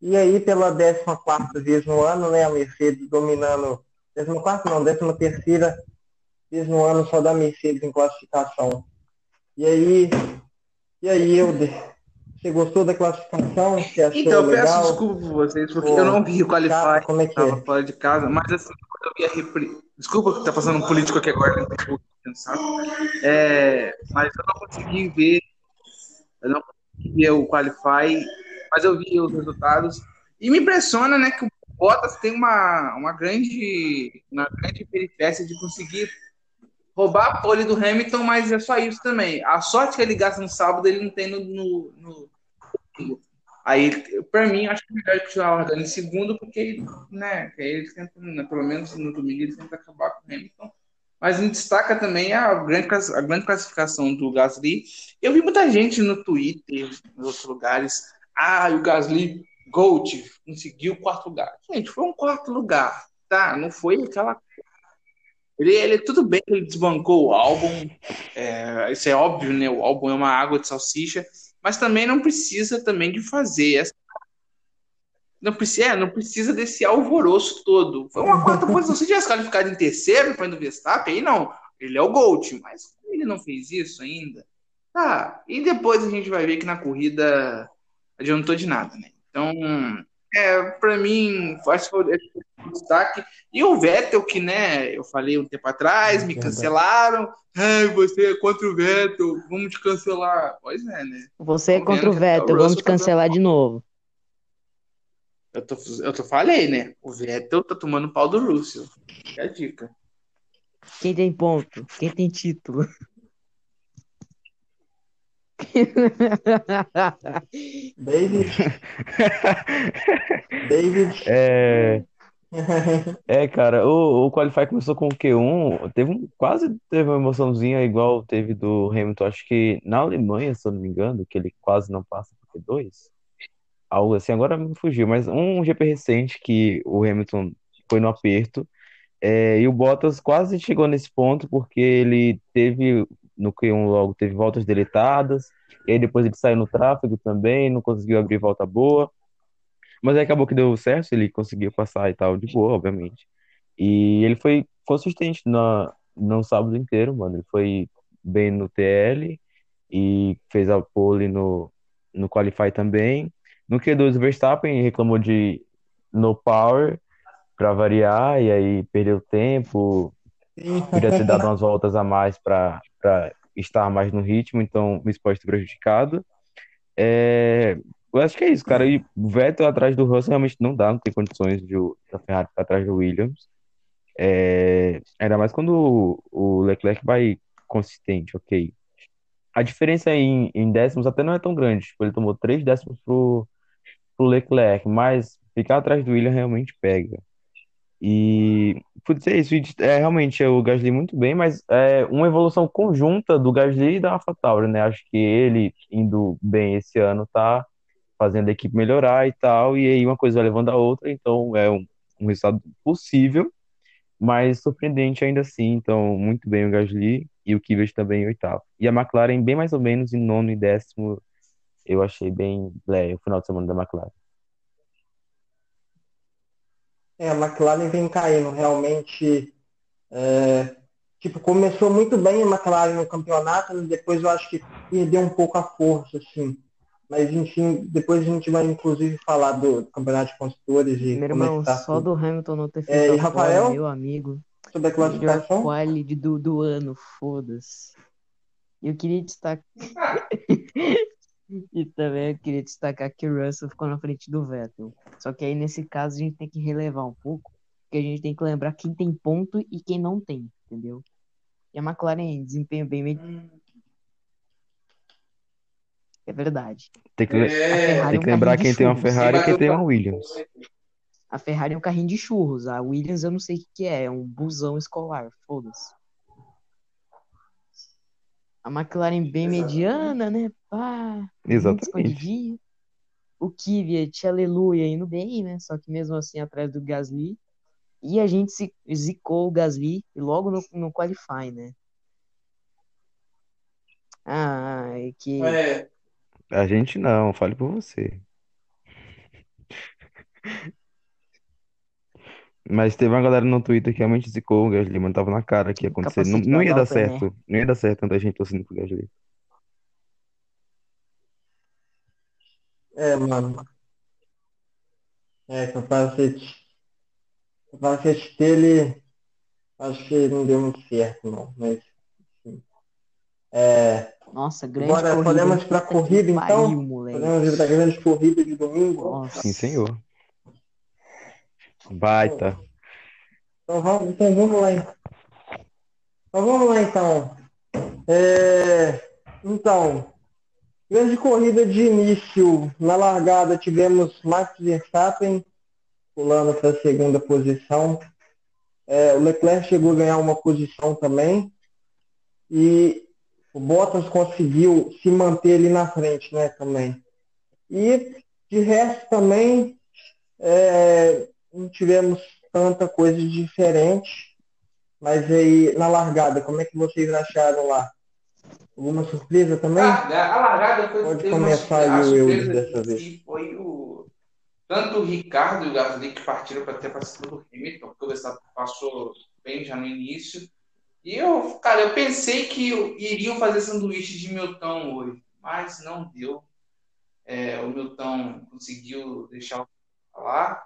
E aí, pela décima quarta vez no ano, né, a Mercedes dominando, décima quarta não, décima terceira vez no ano só da Mercedes em classificação. E aí, e aí, Euder, você gostou da classificação? Você achou então, eu legal? peço desculpa por vocês, porque eu não vi o Qualify, como é que estava é? fora de casa, mas assim, quando eu vi a. Desculpa que tá passando um político aqui agora, não pensar. É, mas eu não consegui ver, eu não consegui ver o Qualify, mas eu vi os resultados. E me impressiona, né, que o Bottas tem uma, uma grande uma grande peripécia de conseguir roubar a pole do Hamilton, mas é só isso também. A sorte que ele gasta no sábado, ele não tem no, no, no. Aí, para mim, acho que é melhor continuar largando em segundo, porque né, ele tenta, né, pelo menos no domingo, ele tenta acabar com o Hamilton. Mas me destaca também a grande, a grande classificação do Gasly. Eu vi muita gente no Twitter, em outros lugares, ah, o Gasly Gold conseguiu o quarto lugar. Gente, foi um quarto lugar, tá? Não foi aquela ele, ele tudo bem que ele desbancou o álbum, é, isso é óbvio, né? O álbum é uma água de salsicha, mas também não precisa também de fazer essa não precisa, é, não precisa desse alvoroço todo. Foi uma quarta posição. Se tivesse qualificado em terceiro para o Verstappen, aí não. Ele é o Gold, mas ele não fez isso ainda. Tá. E depois a gente vai ver que na corrida adiantou de nada, né? Então, é, para mim, acho que foi o destaque. E o Vettel, que, né, eu falei um tempo atrás, me Verdade. cancelaram. Ai, você é contra o Vettel, vamos te cancelar. Pois é, né? Você é Tô contra o o Vettel, vamos te tá cancelar de novo. Eu tô, eu tô falei, né? O Vettel tá tomando pau do Russell. É a dica. Quem tem ponto? Quem tem título? David, David. É, é, cara, o, o Qualify começou com o Q1, teve um, quase teve uma emoçãozinha igual teve do Hamilton, acho que na Alemanha, se eu não me engano, que ele quase não passa pro Q2, algo assim, agora me fugiu, mas um GP recente que o Hamilton foi no aperto, é, e o Bottas quase chegou nesse ponto porque ele teve, no Q1 logo, teve voltas deletadas, e aí depois ele saiu no tráfego também, não conseguiu abrir volta boa, mas aí acabou que deu certo, ele conseguiu passar e tal, de boa, obviamente. E ele foi consistente na, no sábado inteiro, mano. Ele foi bem no TL e fez a pole no, no Qualify também. No Q2, o Verstappen reclamou de no power para variar, e aí perdeu tempo, podia ter dado umas voltas a mais para estar mais no ritmo, então isso pode prejudicado. É, eu acho que é isso, cara. E o Vettel atrás do Russell realmente não dá, não tem condições de da Ferrari ficar atrás do Williams. É, ainda mais quando o, o Leclerc vai consistente, ok. A diferença em, em décimos até não é tão grande. Tipo, ele tomou três décimos pro, pro Leclerc, mas ficar atrás do Williams realmente pega. E putz, é isso. É, realmente, o Gasly muito bem, mas é uma evolução conjunta do Gasly e da AlphaTauri, né? Acho que ele indo bem esse ano tá fazendo a equipe melhorar e tal, e aí uma coisa vai levando a outra, então é um, um resultado possível, mas surpreendente ainda assim. Então, muito bem o Gasly e o Kvyat também em oitavo. E a McLaren bem mais ou menos em nono e décimo, eu achei bem blé, o final de semana da McLaren. É, a McLaren vem caindo, realmente. é, tipo, começou muito bem a McLaren no campeonato, mas depois eu acho que perdeu um pouco a força, assim. Mas, enfim, depois a gente vai, inclusive, falar do Campeonato de Construtores e Meu como é irmão, que tá só tudo. do Hamilton não ter É, feito e a Rafael? meu amigo. sobre a Melhor classificação. quali do, do ano, foda-se. Eu queria destacar. E também eu queria destacar que o Russell ficou na frente do Vettel. Só que aí, nesse caso, a gente tem que relevar um pouco, porque a gente tem que lembrar quem tem ponto e quem não tem, entendeu? E a McLaren desempenho bem. É verdade. Tem que, tem é um que lembrar de quem tem uma. Ferrari e quem tem uma Williams. A Ferrari é um carrinho de churros. A Williams eu não sei o que que é. É um busão escolar. Foda-se. A McLaren bem mediana, né? Pá, Exatamente. O Kvyat, aleluia, indo bem, né? Só que mesmo assim atrás do Gasly. E a gente se zicou o Gasly logo no, no Qualify, né? Ah, é que É, A gente não, fale por você. Mas teve uma galera no Twitter que realmente zicou o Gasly, mano. Tava na cara que ia acontecer. Não, capacete não ia dar né? certo. Não ia dar certo tanta gente torcendo pro Gasly. É, mano. É, capacete. Capacete dele, acho que não deu muito certo, não. Mas, enfim. É, Nossa, grande Agora, corrida. podemos pra Puta que corrida, então? pariu, moleque. podemos ir pra grande corrida de domingo? Nossa. Sim, senhor. Baita. Então vamos, então vamos lá. Então vamos lá então. É, então, grande corrida de início. Na largada tivemos Max Verstappen pulando para a segunda posição. É, o Leclerc chegou a ganhar uma posição também. E o Bottas conseguiu se manter ali na frente, né, também. E de resto também é, não tivemos tanta coisa diferente. Mas aí na largada, como é que vocês acharam lá? Alguma surpresa também? larga- a largada foi Pode uma começar aí a o Eudes dessa vez. foi o tanto o Ricardo e o Gasly que partiram para ter participado do Hamilton, porque o Verstappen passou bem já no início. E eu, cara, eu pensei que iriam fazer sanduíche de Milton hoje, mas não deu. É, o Milton conseguiu deixar falar.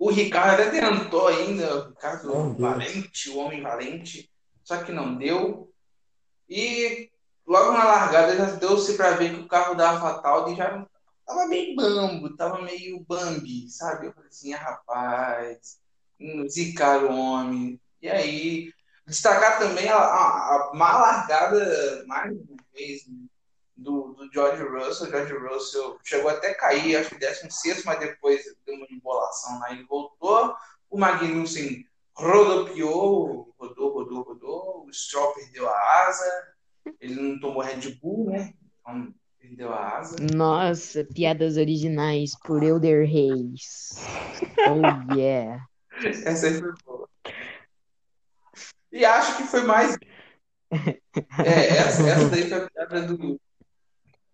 O Ricardo até tentou ainda, o Ricardo Não deu. valente, o homem valente, só que não deu. E logo na largada já deu-se para ver que o carro da AlphaTauri já tava meio bambo, tava meio Bambi, sabe? Eu falei assim, ah, rapaz, hum, zicaram o homem. E aí, destacar também a, a, a má largada, mais uma vez, né, do, do George Russell. O George Russell chegou até a cair, acho que 16, mas depois deu uma embolação lá, ele voltou. O Magnussen rodopiou, rodou, rodou, rodou. O Stroll perdeu a asa. Ele não tomou Red Bull, né? Então perdeu a asa. Nossa, piadas originais por Elder Reis. Oh yeah. Essa aí foi boa. E acho que foi mais. É, essa, essa daí foi a piada do.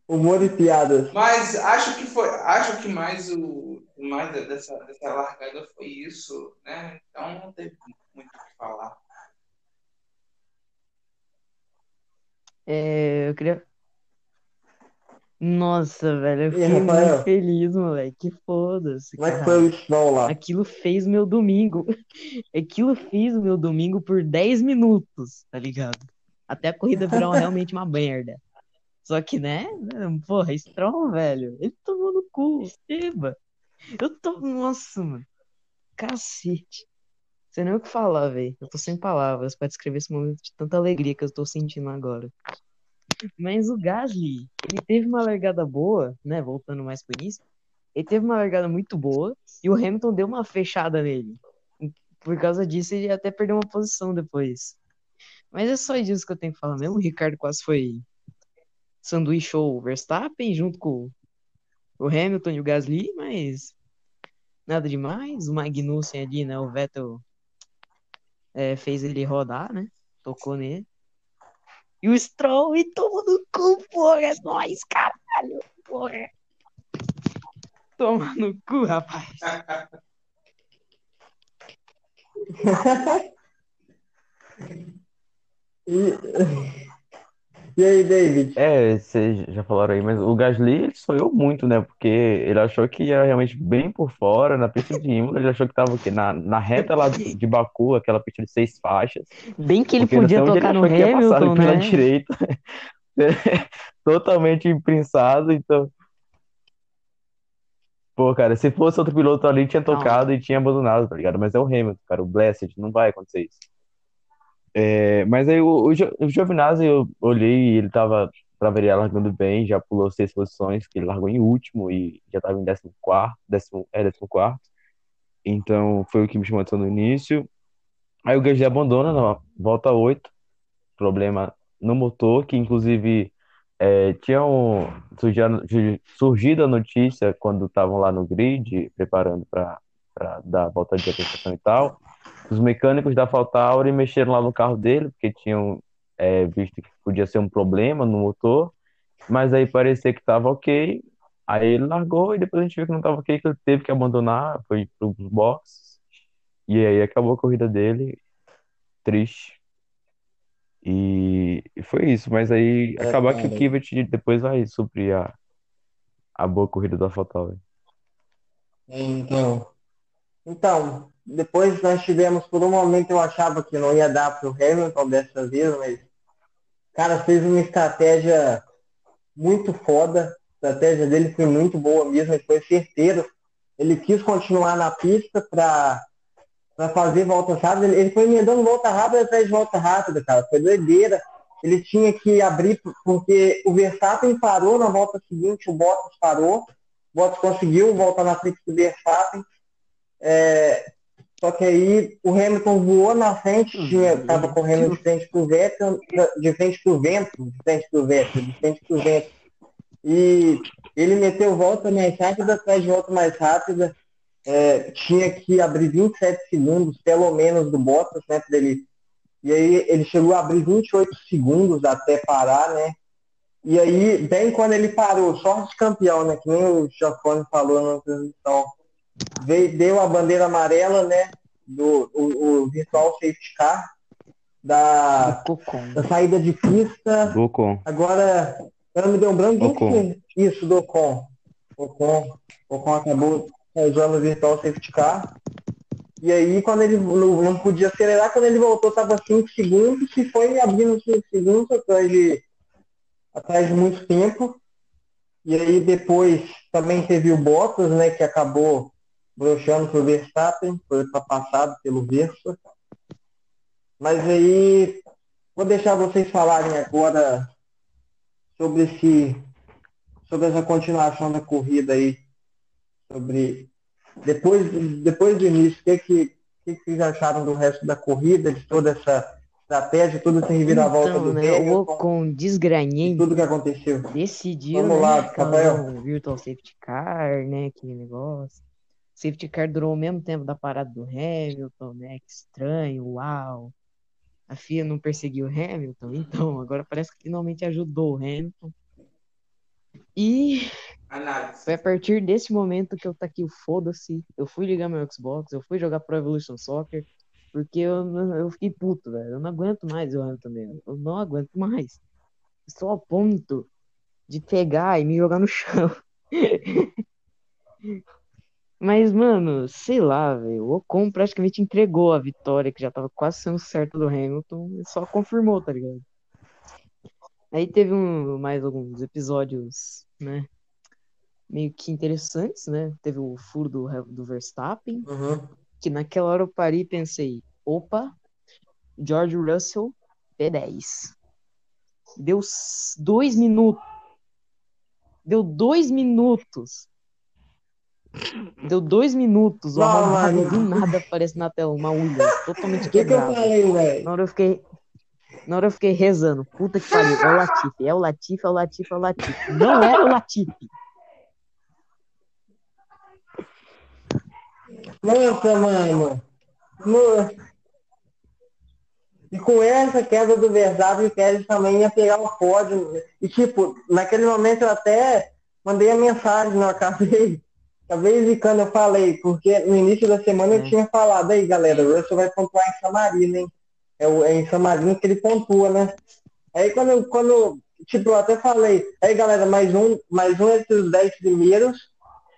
Humor e piadas. Mas acho que foi. Acho que mais o. Mais dessa, dessa largada foi isso, né? Então não teve muito o que falar. É, eu queria. Nossa, velho, eu fiquei aí, muito feliz, moleque. Foda-se, Como é que foi o Stroll lá? Aquilo fez meu domingo. Aquilo fez o meu domingo por 10 minutos, tá ligado? Até a corrida virar realmente uma merda. Só que, né? Porra, Stroll, velho. Ele tomou no cu. Eba. Eu tô. Nossa, mano. Cacete. Sei nem o que falar, velho. Eu tô sem palavras pra descrever esse momento de tanta alegria que eu tô sentindo agora. Mas o Gasly, ele teve uma largada boa, né? Voltando mais pro início. Ele teve uma largada muito boa e o Hamilton deu uma fechada nele. Por causa disso, ele até perdeu uma posição depois. Mas é só disso que eu tenho que falar mesmo. O Ricardo quase foi sanduichou o Verstappen junto com o Hamilton e o Gasly, mas nada demais. O Magnussen ali, né? O Vettel é, fez ele rodar, né? Tocou nele. E o Stroll e tomou no cu, porra. É nóis, caralho. Porra. Toma no cu, rapaz. E, E aí, David? É, vocês já falaram aí, mas o Gasly ele sonhou muito, né? Porque ele achou que ia realmente bem por fora, na pista de Imola, ele achou que tava o quê? Na, na reta lá de Baku, aquela pista de seis faixas. Bem que ele podia tocar ele no achou que ia passar ali Hamilton, pela né? direita. Totalmente imprensado, então. Pô, cara, se fosse outro piloto ali, tinha tocado e tinha abandonado, tá ligado? Mas é o Hamilton, cara, o Blessed, não vai acontecer isso. É, mas aí o, o, o Giovinazzi, eu olhei e ele tava pra variar largando bem, já pulou seis posições, que ele largou em último e já tava em décimo quarto, décimo, é, décimo quarto. Então foi o que me chamou atenção no início. Aí o Gasly abandona na volta 8, problema no motor, que inclusive é, tinha um, surgido a notícia quando estavam lá no grid, preparando para dar a volta de apresentação e tal. Os mecânicos da AlphaTauri mexeram lá no carro dele, porque tinham é, visto que podia ser um problema no motor, mas aí parecia que estava ok. Aí ele largou e depois a gente viu que não estava ok, que ele teve que abandonar, foi para os boxes. E aí acabou a corrida dele, triste. E foi isso, mas aí É, acabar que o cara. Kvyat depois vai suprir a, a boa corrida da AlphaTauri. Então, então, depois nós tivemos, por um momento eu achava que não ia dar para o Hamilton dessa vez, mas cara fez uma estratégia muito foda, a estratégia dele foi muito boa mesmo, ele foi certeiro. Ele quis continuar na pista para fazer voltas rápidas, ele, ele foi emendando volta rápida atrás de volta rápida, cara, foi doideira. Ele tinha que abrir, porque o Verstappen parou na volta seguinte, o Bottas parou, o Bottas conseguiu voltar na frente do Verstappen, é, só que aí o Hamilton voou na frente, tinha, tava correndo de frente pro Vettel, de frente pro vento, de frente pro Vettel, de frente pro vento. E ele meteu volta mais rápida atrás de volta mais rápida. É, tinha que abrir 27 segundos, pelo menos, do Bottas, né? Pra ele, e aí ele chegou a abrir 28 segundos até parar, né? E aí, bem quando ele parou, sorte de campeão, né? Que nem o Giafone falou na transmissão. Veio, deu a bandeira amarela, né? Do o, o virtual safety car da, da saída de pista. Do Ocon. Agora, ela me deu um branco. Ocon. Isso, do Ocon. Ocon. Ocon acabou usando o virtual safety car. E aí, quando ele não, não podia acelerar, quando ele voltou, estava 5 segundos e foi abrindo 5 segundos atrás de, atrás de muito tempo. E aí, depois, também teve o Bottas, né, que acabou broxando pro Verstappen, foi ultrapassado pelo Versa. Mas aí, vou deixar vocês falarem agora sobre esse sobre essa continuação da corrida aí sobre depois depois do início o que que, o que que vocês acharam do resto da corrida de toda essa estratégia toda essa reviravolta Então, do né, o Hamilton Ocon de desgranhento tudo que aconteceu decidiu, Vamos né, lá, Rafael. virtual safety car, né, aquele negócio. Safety car durou o mesmo tempo da parada do Hamilton, né, que estranho, uau. A FIA não perseguiu o Hamilton, então agora parece que finalmente ajudou o Hamilton. E Análise. foi a partir desse momento que eu taquei o foda-se. Eu fui ligar meu Xbox, eu fui jogar Pro Evolution Soccer, porque eu, eu fiquei puto, velho. Eu não aguento mais o Hamilton mesmo. Eu não aguento mais. Estou a ponto de pegar e me jogar no chão. Mas, mano, sei lá, velho. O Ocon praticamente entregou a vitória, que já tava quase sendo certa do Hamilton, e só confirmou, tá ligado? Aí teve um, mais alguns episódios, né? Meio que interessantes, né? Teve o furo do, do Verstappen, Uhum. que naquela hora eu parei e pensei, opa, George Russell, P10. Deu dois minutos. Deu dois minutos. Deu dois minutos. Arrombado mano. do nada aparece na tela, uma Williams, totalmente o que eu quebrada. falei velho Na hora eu fiquei. Na hora eu fiquei rezando. Puta que pariu. É o Latifi. É o Latifi, é o Latifi, é o Latifi. Não era o Latifi. Nossa, mano. No- E com essa queda do Verstappen, o Pérez também ia pegar o pódio. E, tipo, naquele momento eu até mandei a mensagem, não, acabei, acabei zicando, eu falei, porque no início da semana eu É. tinha falado, aí galera, o Russell vai pontuar em San Marino, hein? É, o- é em San Marino que ele pontua, né? Aí quando, quando tipo, eu até falei, aí galera, mais um, mais um entre os 10 primeiros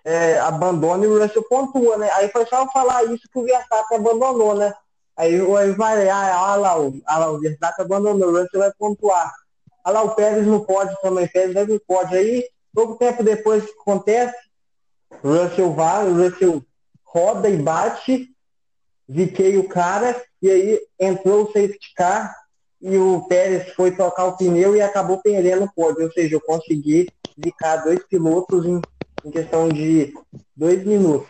é, abandona e o Russell pontua, né? Aí foi só falar isso que o Verstappen abandonou, né? Aí o vai, ah, ah lá, o, lá, o Verstappen abandonou, o Russell vai pontuar. Ah lá, o Pérez não pode também, o Pérez não pode. Aí, pouco tempo depois que acontece, Russell vai, o Russell roda e bate, viquei o cara, e aí entrou o safety car, e o Pérez foi tocar o pneu e acabou perdendo o pódio. Ou seja, eu consegui zicar dois pilotos em, em questão de dois minutos.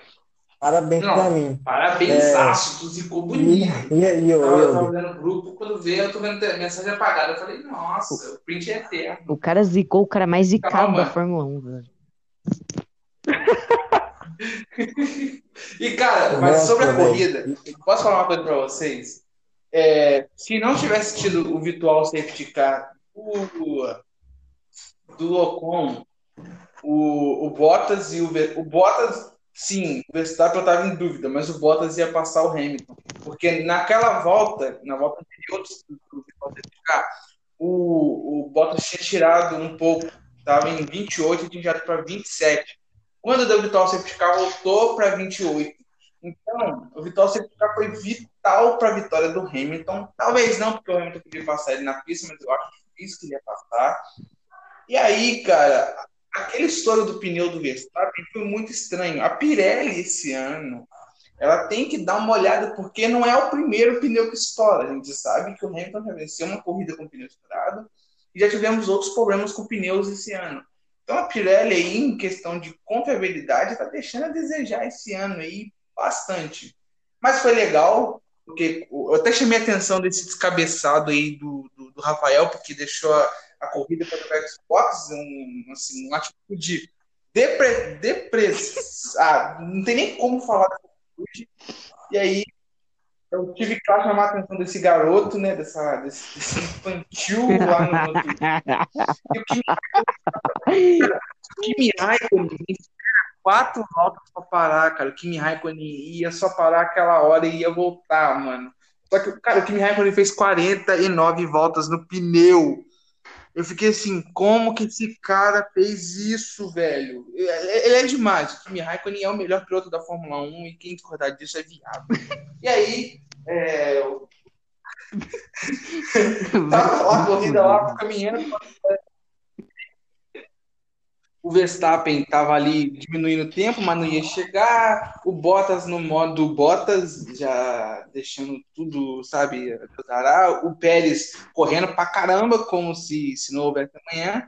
Parabéns Não, pra mim. Parabéns, É. Aço, tu zicou bonito. E, e aí, eu, Eu eu, tava vendo o grupo, quando veio, eu tô vendo a mensagem apagada. Eu falei, nossa, o print é eterno. O cara zicou o cara mais zicado Calma. da Fórmula 1, velho. E, cara, mas Nossa, sobre a velho. corrida, posso falar uma coisa pra vocês? É, se não tivesse tido o virtual safety car do, do Ocon, o, o Bottas e o, o Bottas, sim, o Verstappen eu tava em dúvida, mas o Bottas ia passar o Hamilton. Porque naquela volta, na volta anterior do, do virtual safety car, o, o Bottas tinha tirado um pouco, estava em 28 e tinha tirado para 27. Quando deu o Vital Safety Car, voltou para 28. Então, o Vital Safety Car foi vital para a vitória do Hamilton. Talvez não, porque o Hamilton queria passar ele na pista, mas eu acho difícil que ele ia passar. E aí, cara, aquele estouro do pneu do Verstappen foi muito estranho. A Pirelli, esse ano, ela tem que dar uma olhada, porque não é o primeiro pneu que estoura. A gente sabe que o Hamilton já venceu uma corrida com pneu estourado e já tivemos outros problemas com pneus esse ano. Então a Pirelli aí, em questão de confiabilidade, está deixando a desejar esse ano aí bastante. Mas foi legal, porque eu até chamei a atenção desse descabeçado aí do, do, do Rafael, porque deixou a, a corrida para o Xbox um, assim, uma atitude depre, depress... ah, não tem nem como falar. E aí eu tive que chamar a atenção desse garoto, né? Dessa, desse, desse infantil lá no, o Kimi Raikkonen quatro voltas pra parar, cara. O Kimi Raikkonen ia só parar aquela hora e ia voltar, mano. Só que, cara, o Kimi Raikkonen fez 49 voltas no pneu. Eu fiquei assim, como que esse cara fez isso, velho? Ele é demais. O Kimi Raikkonen é o melhor piloto da Fórmula 1 e quem discordar disso é viado. E aí, é, tava lá, corrida lá, caminhando. O Verstappen tava ali diminuindo o tempo, mas não ia chegar. O Bottas no modo Bottas, já deixando tudo, sabe. O Pérez correndo pra caramba, como se, se não houvesse amanhã.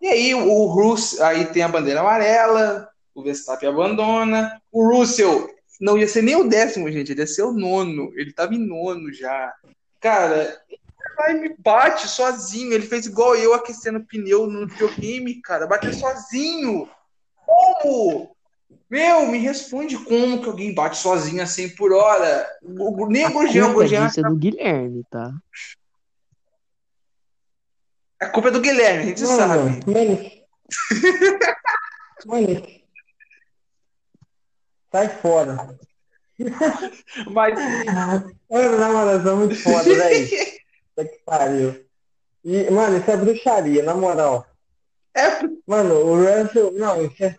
E aí o Russell, aí tem a bandeira amarela, o Verstappen abandona. O Russell não ia ser nem o décimo, gente, ele ia ser o nono. Ele tava em nono já. Cara, vai me bate sozinho. Ele fez igual eu aquecendo pneu no videogame, cara. Bateu sozinho. Como? Meu, me responde como que alguém bate sozinho a 100 por hora. O- Nem o A o culpa disso é do Guilherme, tá? A culpa é do Guilherme, a gente Mano, sabe. mano. Mano. Sai fora. Mas Mano, na moral, muito foda, velho. Que pariu. E, mano, isso é bruxaria, na moral. é Mano, o Russell. Não, isso é.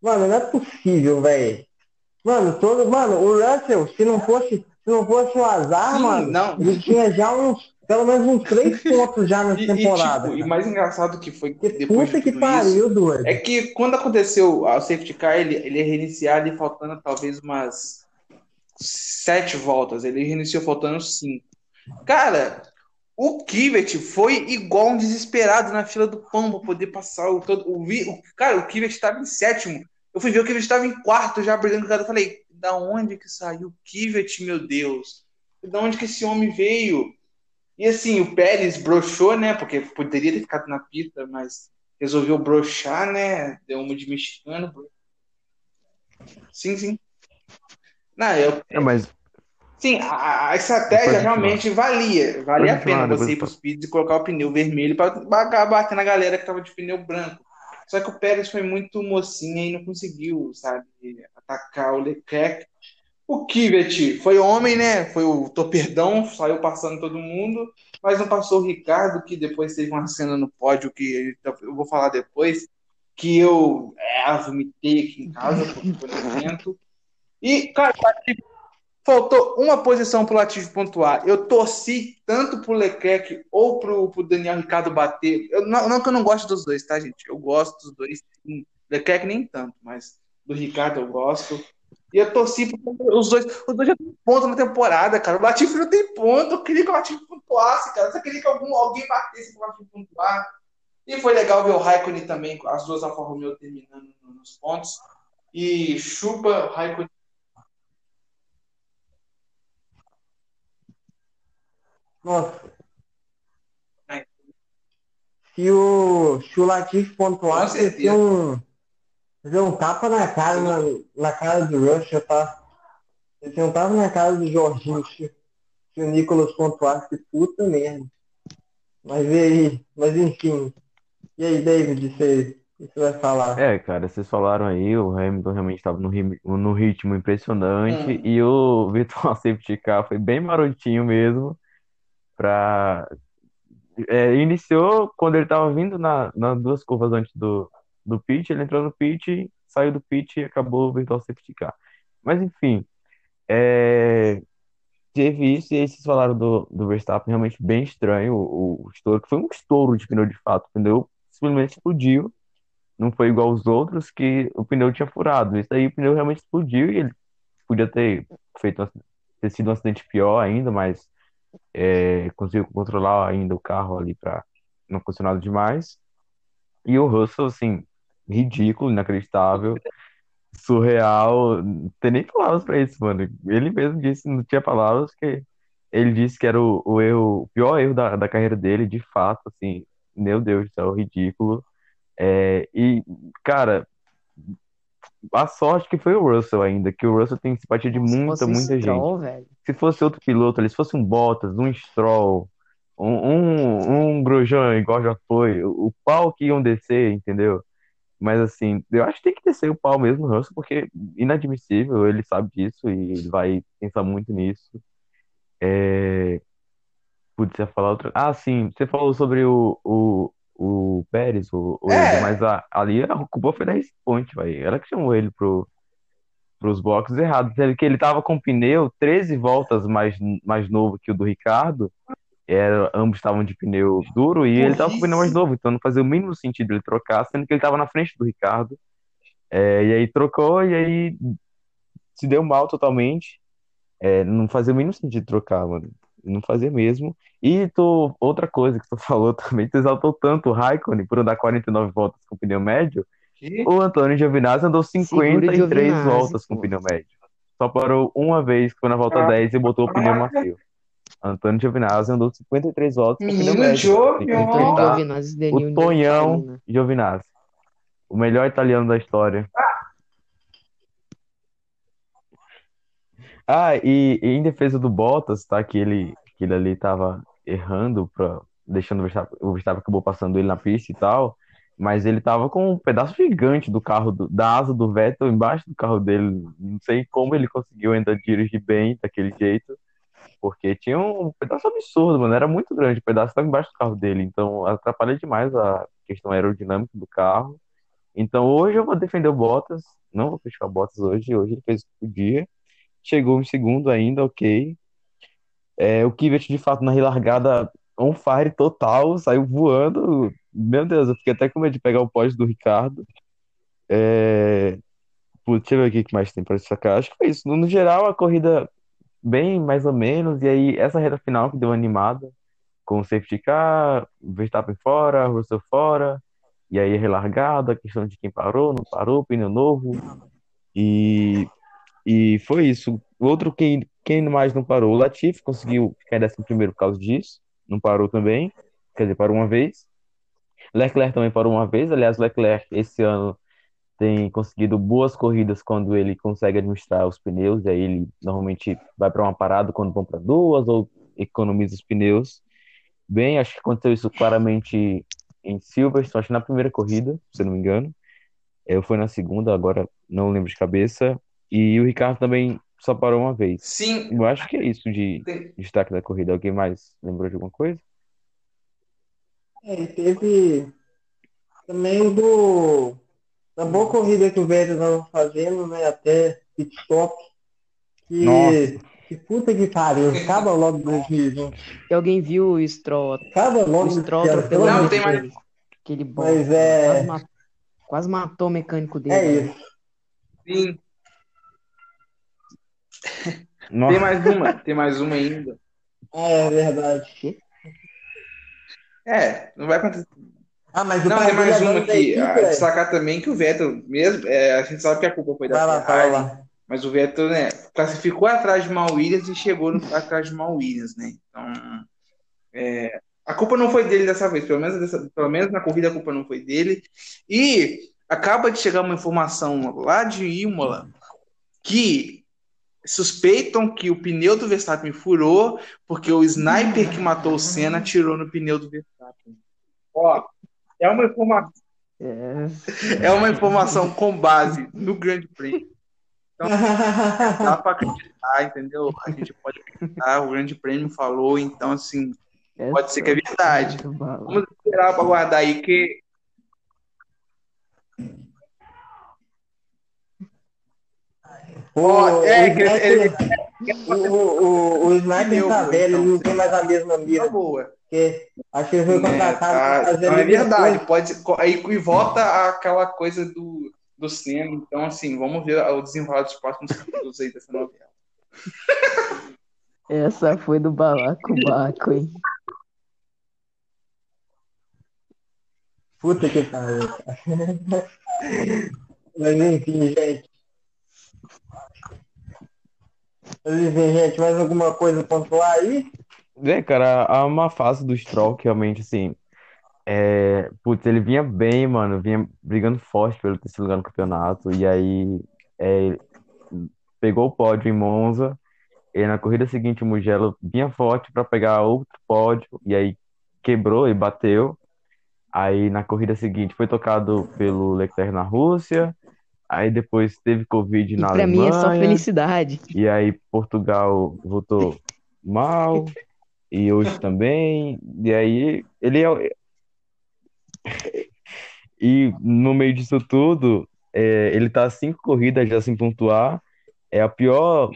Mano, não é possível, velho. Mano, todo. Mano, o Russell, se não fosse. Se não fosse o azar, Sim, mano, não. ele tinha já uns. Pelo menos uns três pontos já nessa E, e, temporada. tipo, e mais engraçado que foi Que depois puta de que isso, pariu, doido. é que quando aconteceu o safety car, ele, ele ia reiniciar ali faltando talvez umas sete voltas. Ele reiniciou faltando cinco. Cara, o Kivet foi igual um desesperado na fila do pão para poder passar o todo. O, o- cara, o Kivet estava em sétimo. Eu fui ver o Kivet estava em quarto já brigando com o cara. Eu falei, da onde que saiu o Kivet, meu Deus? Da onde que esse homem veio? E assim, o Pérez broxou, né? Porque poderia ter ficado na pista, mas resolveu broxar, né? Deu uma de mexicano. Sim, sim. Não, eu, É, mas sim, a, a estratégia realmente valia. Valia a pena você ir para os pits e colocar o pneu vermelho para bater na galera que tava de pneu branco. Só que o Pérez foi muito mocinha e não conseguiu, sabe, atacar o Leclerc. O Kivet foi homem, né? Foi o toperdão, saiu passando todo mundo. mas não passou o Ricardo, que depois teve uma cena no pódio que eu vou falar depois, que eu é, vomitei aqui em casa, foi no evento. E, cara, faltou uma posição pro Latifi pontuar. Eu torci tanto pro Leclerc ou pro, pro Daniel Ricardo bater. Eu, não, não que eu não gosto dos dois, tá, gente? Eu gosto dos dois. Sim. Leclerc nem tanto, mas do Ricardo eu gosto. E eu torci para os dois. Os dois já têm ponto na temporada, cara. O Latifi não tem ponto. Eu queria que o Latifi pontuasse, cara. Eu queria que algum, alguém batesse para o Latifi pontuar. E foi legal ver o Raikkonen também, as duas Alfa Romeo terminando nos pontos. E chupa o Raikkonen. Nossa. É. Se o, se o Latifi pontuasse, ia ter um Deu um tapa na cara, na, na cara do Rush, tá? Ele um tapa na cara do Jorginho se, se o Nicolas pontuasse, puta merda. Mas e aí? Mas enfim. E aí, David, você, você vai falar? É, cara, vocês falaram aí, o Hamilton realmente estava no, no ritmo impressionante hum. e o Virtual Safety Car foi bem marotinho mesmo pra... É, iniciou quando ele estava vindo na, nas duas curvas antes do, do pit, ele entrou no pit, saiu do pit e acabou o virtual safety car. Mas enfim, é... teve isso e aí vocês falaram do, do Verstappen realmente bem estranho, o, o estouro, que foi um estouro de pneu de fato, o pneu simplesmente explodiu, não foi igual aos outros que o pneu tinha furado. Isso aí o pneu realmente explodiu e ele podia ter feito ter sido um acidente pior ainda, mas é, conseguiu controlar ainda o carro ali para não funcionar demais. E o Russell, assim, ridículo, inacreditável, surreal. Não tem nem palavras pra isso, mano. Ele mesmo disse, não tinha palavras, que ele disse que era o, o erro, o pior erro da, da carreira dele, de fato, assim, meu Deus do céu, ridículo. É, e, cara, a sorte que foi o Russell ainda, que o Russell tem simpatia de muita, muita Stroll, gente. Velho. Se fosse outro piloto ali, se fosse um Bottas, um Stroll, um, um, um Grosjean igual já foi, o, o pau que iam descer, entendeu? Mas assim, eu acho que tem que descer o pau mesmo, Russell, porque inadmissível, ele sabe disso e ele vai pensar muito nisso. É... Putz, ia falar outra. Ah, sim, você falou sobre o, o, o Pérez, o, o é. mas a, ali a culpa foi da Point, velho. Ela que chamou ele pro, pros boxes errados. Que ele tava com pneu 13 voltas mais, mais novo que o do Ricardo era, ambos estavam de pneu duro e ele estava com o pneu mais novo, então não fazia o mínimo sentido ele trocar, sendo que ele estava na frente do Ricardo. É, e aí trocou e aí se deu mal totalmente. É, não fazia o mínimo sentido trocar, mano. Não fazia mesmo. E tu, outra coisa que tu falou também, tu exaltou tanto o Raikkonen por andar 49 voltas com pneu médio. Que? O Antônio Giovinazzi andou 53 voltas com pneu médio. Só parou uma vez, que foi na volta ah, 10 e botou o pneu macio. Antônio Giovinazzi andou 53 voltas. Menino Giovinazzi. O Tonhão Giovinazzi. O melhor italiano da história. Ah, e, e, em defesa do Bottas, tá? Que ele, que ele ali tava errando, pra, deixando o Verstappen, o Verstappen acabou passando ele na pista e tal. Mas ele tava com um pedaço gigante do carro, do, da asa do Vettel embaixo do carro dele. Não sei como ele conseguiu ainda dirigir bem daquele jeito porque tinha um pedaço absurdo, mano, era muito grande, o pedaço estava embaixo do carro dele, então atrapalha demais a questão aerodinâmica do carro. Então hoje eu vou defender o Bottas, não vou criticar o Bottas hoje, hoje ele fez o dia, chegou em segundo ainda, ok. É, o Kvyat de fato na relargada on fire total, saiu voando, meu Deus, eu fiquei até com medo de pegar o pódio do Ricardo. É... Putz, deixa eu ver o que mais tem para destacar. Acho que foi isso. No geral, a corrida bem mais ou menos, e aí essa reta final que deu animada, com o safety car, Verstappen fora, Russell fora, e aí relargada, a questão de quem parou, não parou, pneu novo, e, e foi isso. Outro, quem, quem mais não parou? O Latifi conseguiu ficar em décimo primeiro por causa disso, não parou também, quer dizer, parou uma vez. Leclerc também parou uma vez, aliás, Leclerc esse ano tem conseguido boas corridas quando ele consegue administrar os pneus, e aí ele normalmente vai para uma parada quando vão para duas ou economiza os pneus. Bem, acho que aconteceu isso claramente em Silverstone, acho que na primeira corrida, se não me engano. Eu fui na segunda, agora não lembro de cabeça. E o Ricardo também só parou uma vez. Sim. Eu acho que é isso de, de destaque da corrida. Alguém mais lembrou de alguma coisa? É, e teve também do da boa corrida que o Vettel estava fazendo, né? Até pit stop. Que, Nossa. que puta que pariu. Acaba logo 2020. E alguém viu o Stroll, Acaba o logo Stroll ano, pelo atropelando Não, tem mais- aquele bom. Mas é- Quase, ma- quase matou o mecânico dele. É né? isso. Sim. Nossa. Tem mais uma, tem mais uma ainda. É verdade. É, não vai acontecer. Ah, mas o Não, tem mais uma aqui. equipe, Ah, destacar também que o Vettel, mesmo, é, a gente sabe que a culpa foi da Vai lá, Ferrari, lá. mas o Vettel, né, classificou atrás de Mal Williams e chegou no- atrás de Mal Williams, né? Então, é, a culpa não foi dele dessa vez, pelo menos, dessa- pelo menos na corrida a culpa não foi dele. E acaba de chegar uma informação lá de Imola que suspeitam que o pneu do Verstappen furou porque o sniper que matou o Senna tirou no pneu do Verstappen. Ó, é uma informação É, é uma informação com base no Grande Prêmio. Dá para acreditar, entendeu? A gente pode acreditar, o Grande Prêmio falou, então, assim, pode ser que é verdade. Vamos esperar para aguardar aí que. Ó, O, é, o que ele- sniper, o, o, o sniper tá velho, então. ele não tem mais a mesma Tá mira. boa. Porque acho que ele foi É, contratado tá, pra fazer não, é verdade, coisa. pode aí e volta aquela coisa do, do Senna, então assim, vamos ver o desenrolar dos próximos capítulos aí dessa novela. Essa foi do balacobaco, hein? Puta que pariu. cara. Mas enfim, gente. Mas enfim, gente, mais alguma coisa pontuar aí? É, cara, há uma fase do Stroll que realmente, assim, é, putz, ele vinha bem, mano, vinha brigando forte pelo terceiro lugar no campeonato, e aí é, pegou o pódio em Monza, e na corrida seguinte o Mugello vinha forte para pegar outro pódio, e aí quebrou e bateu, aí na corrida seguinte foi tocado pelo Leclerc na Rússia, aí depois teve Covid E na pra mim é só Alemanha, felicidade. e aí Portugal voltou mal, e hoje também. E aí ele é. E no meio disso tudo, é, ele tá cinco corridas já sem pontuar. É a pior,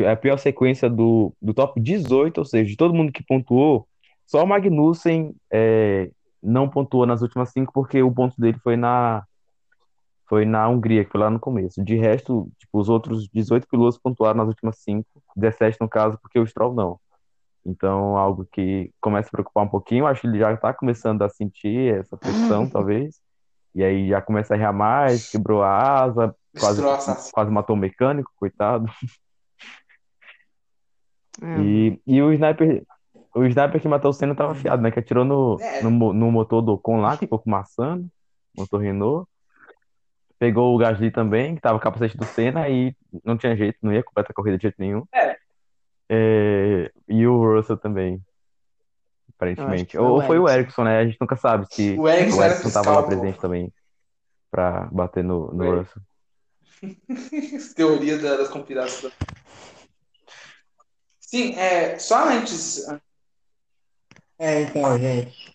é a pior sequência do, do top 18, ou seja, de todo mundo que pontuou, só o Magnussen é, não pontuou nas últimas cinco, porque o ponto dele foi na, foi na Hungria, que foi lá no começo. De resto, tipo, os outros 18 pilotos pontuaram nas últimas cinco, 17 no caso, porque o Stroll não. Então, algo que começa a preocupar um pouquinho. Acho que ele já está começando a sentir essa pressão, talvez. E aí já começa a errar mais, quebrou a asa, quase, Destroça. quase matou o mecânico, coitado. É, E, e o sniper, o sniper que matou o Senna estava afiado, né? Que atirou no, É. no, no motor do Ocon lá, que ficou fumaçando, motor Renault. Pegou o Gasly também, que tava com o capacete do Senna e não tinha jeito, não ia completar a corrida de jeito nenhum. É. É, e o Russell também, aparentemente. Foi Ou o foi o Ericsson. Né? A gente nunca sabe se O Ericsson era Ericsson tava lá fiscal, pô. presente também pra bater no, no. Russell. Teoria da- das conspirações. Sim, é, só antes, É, então, gente.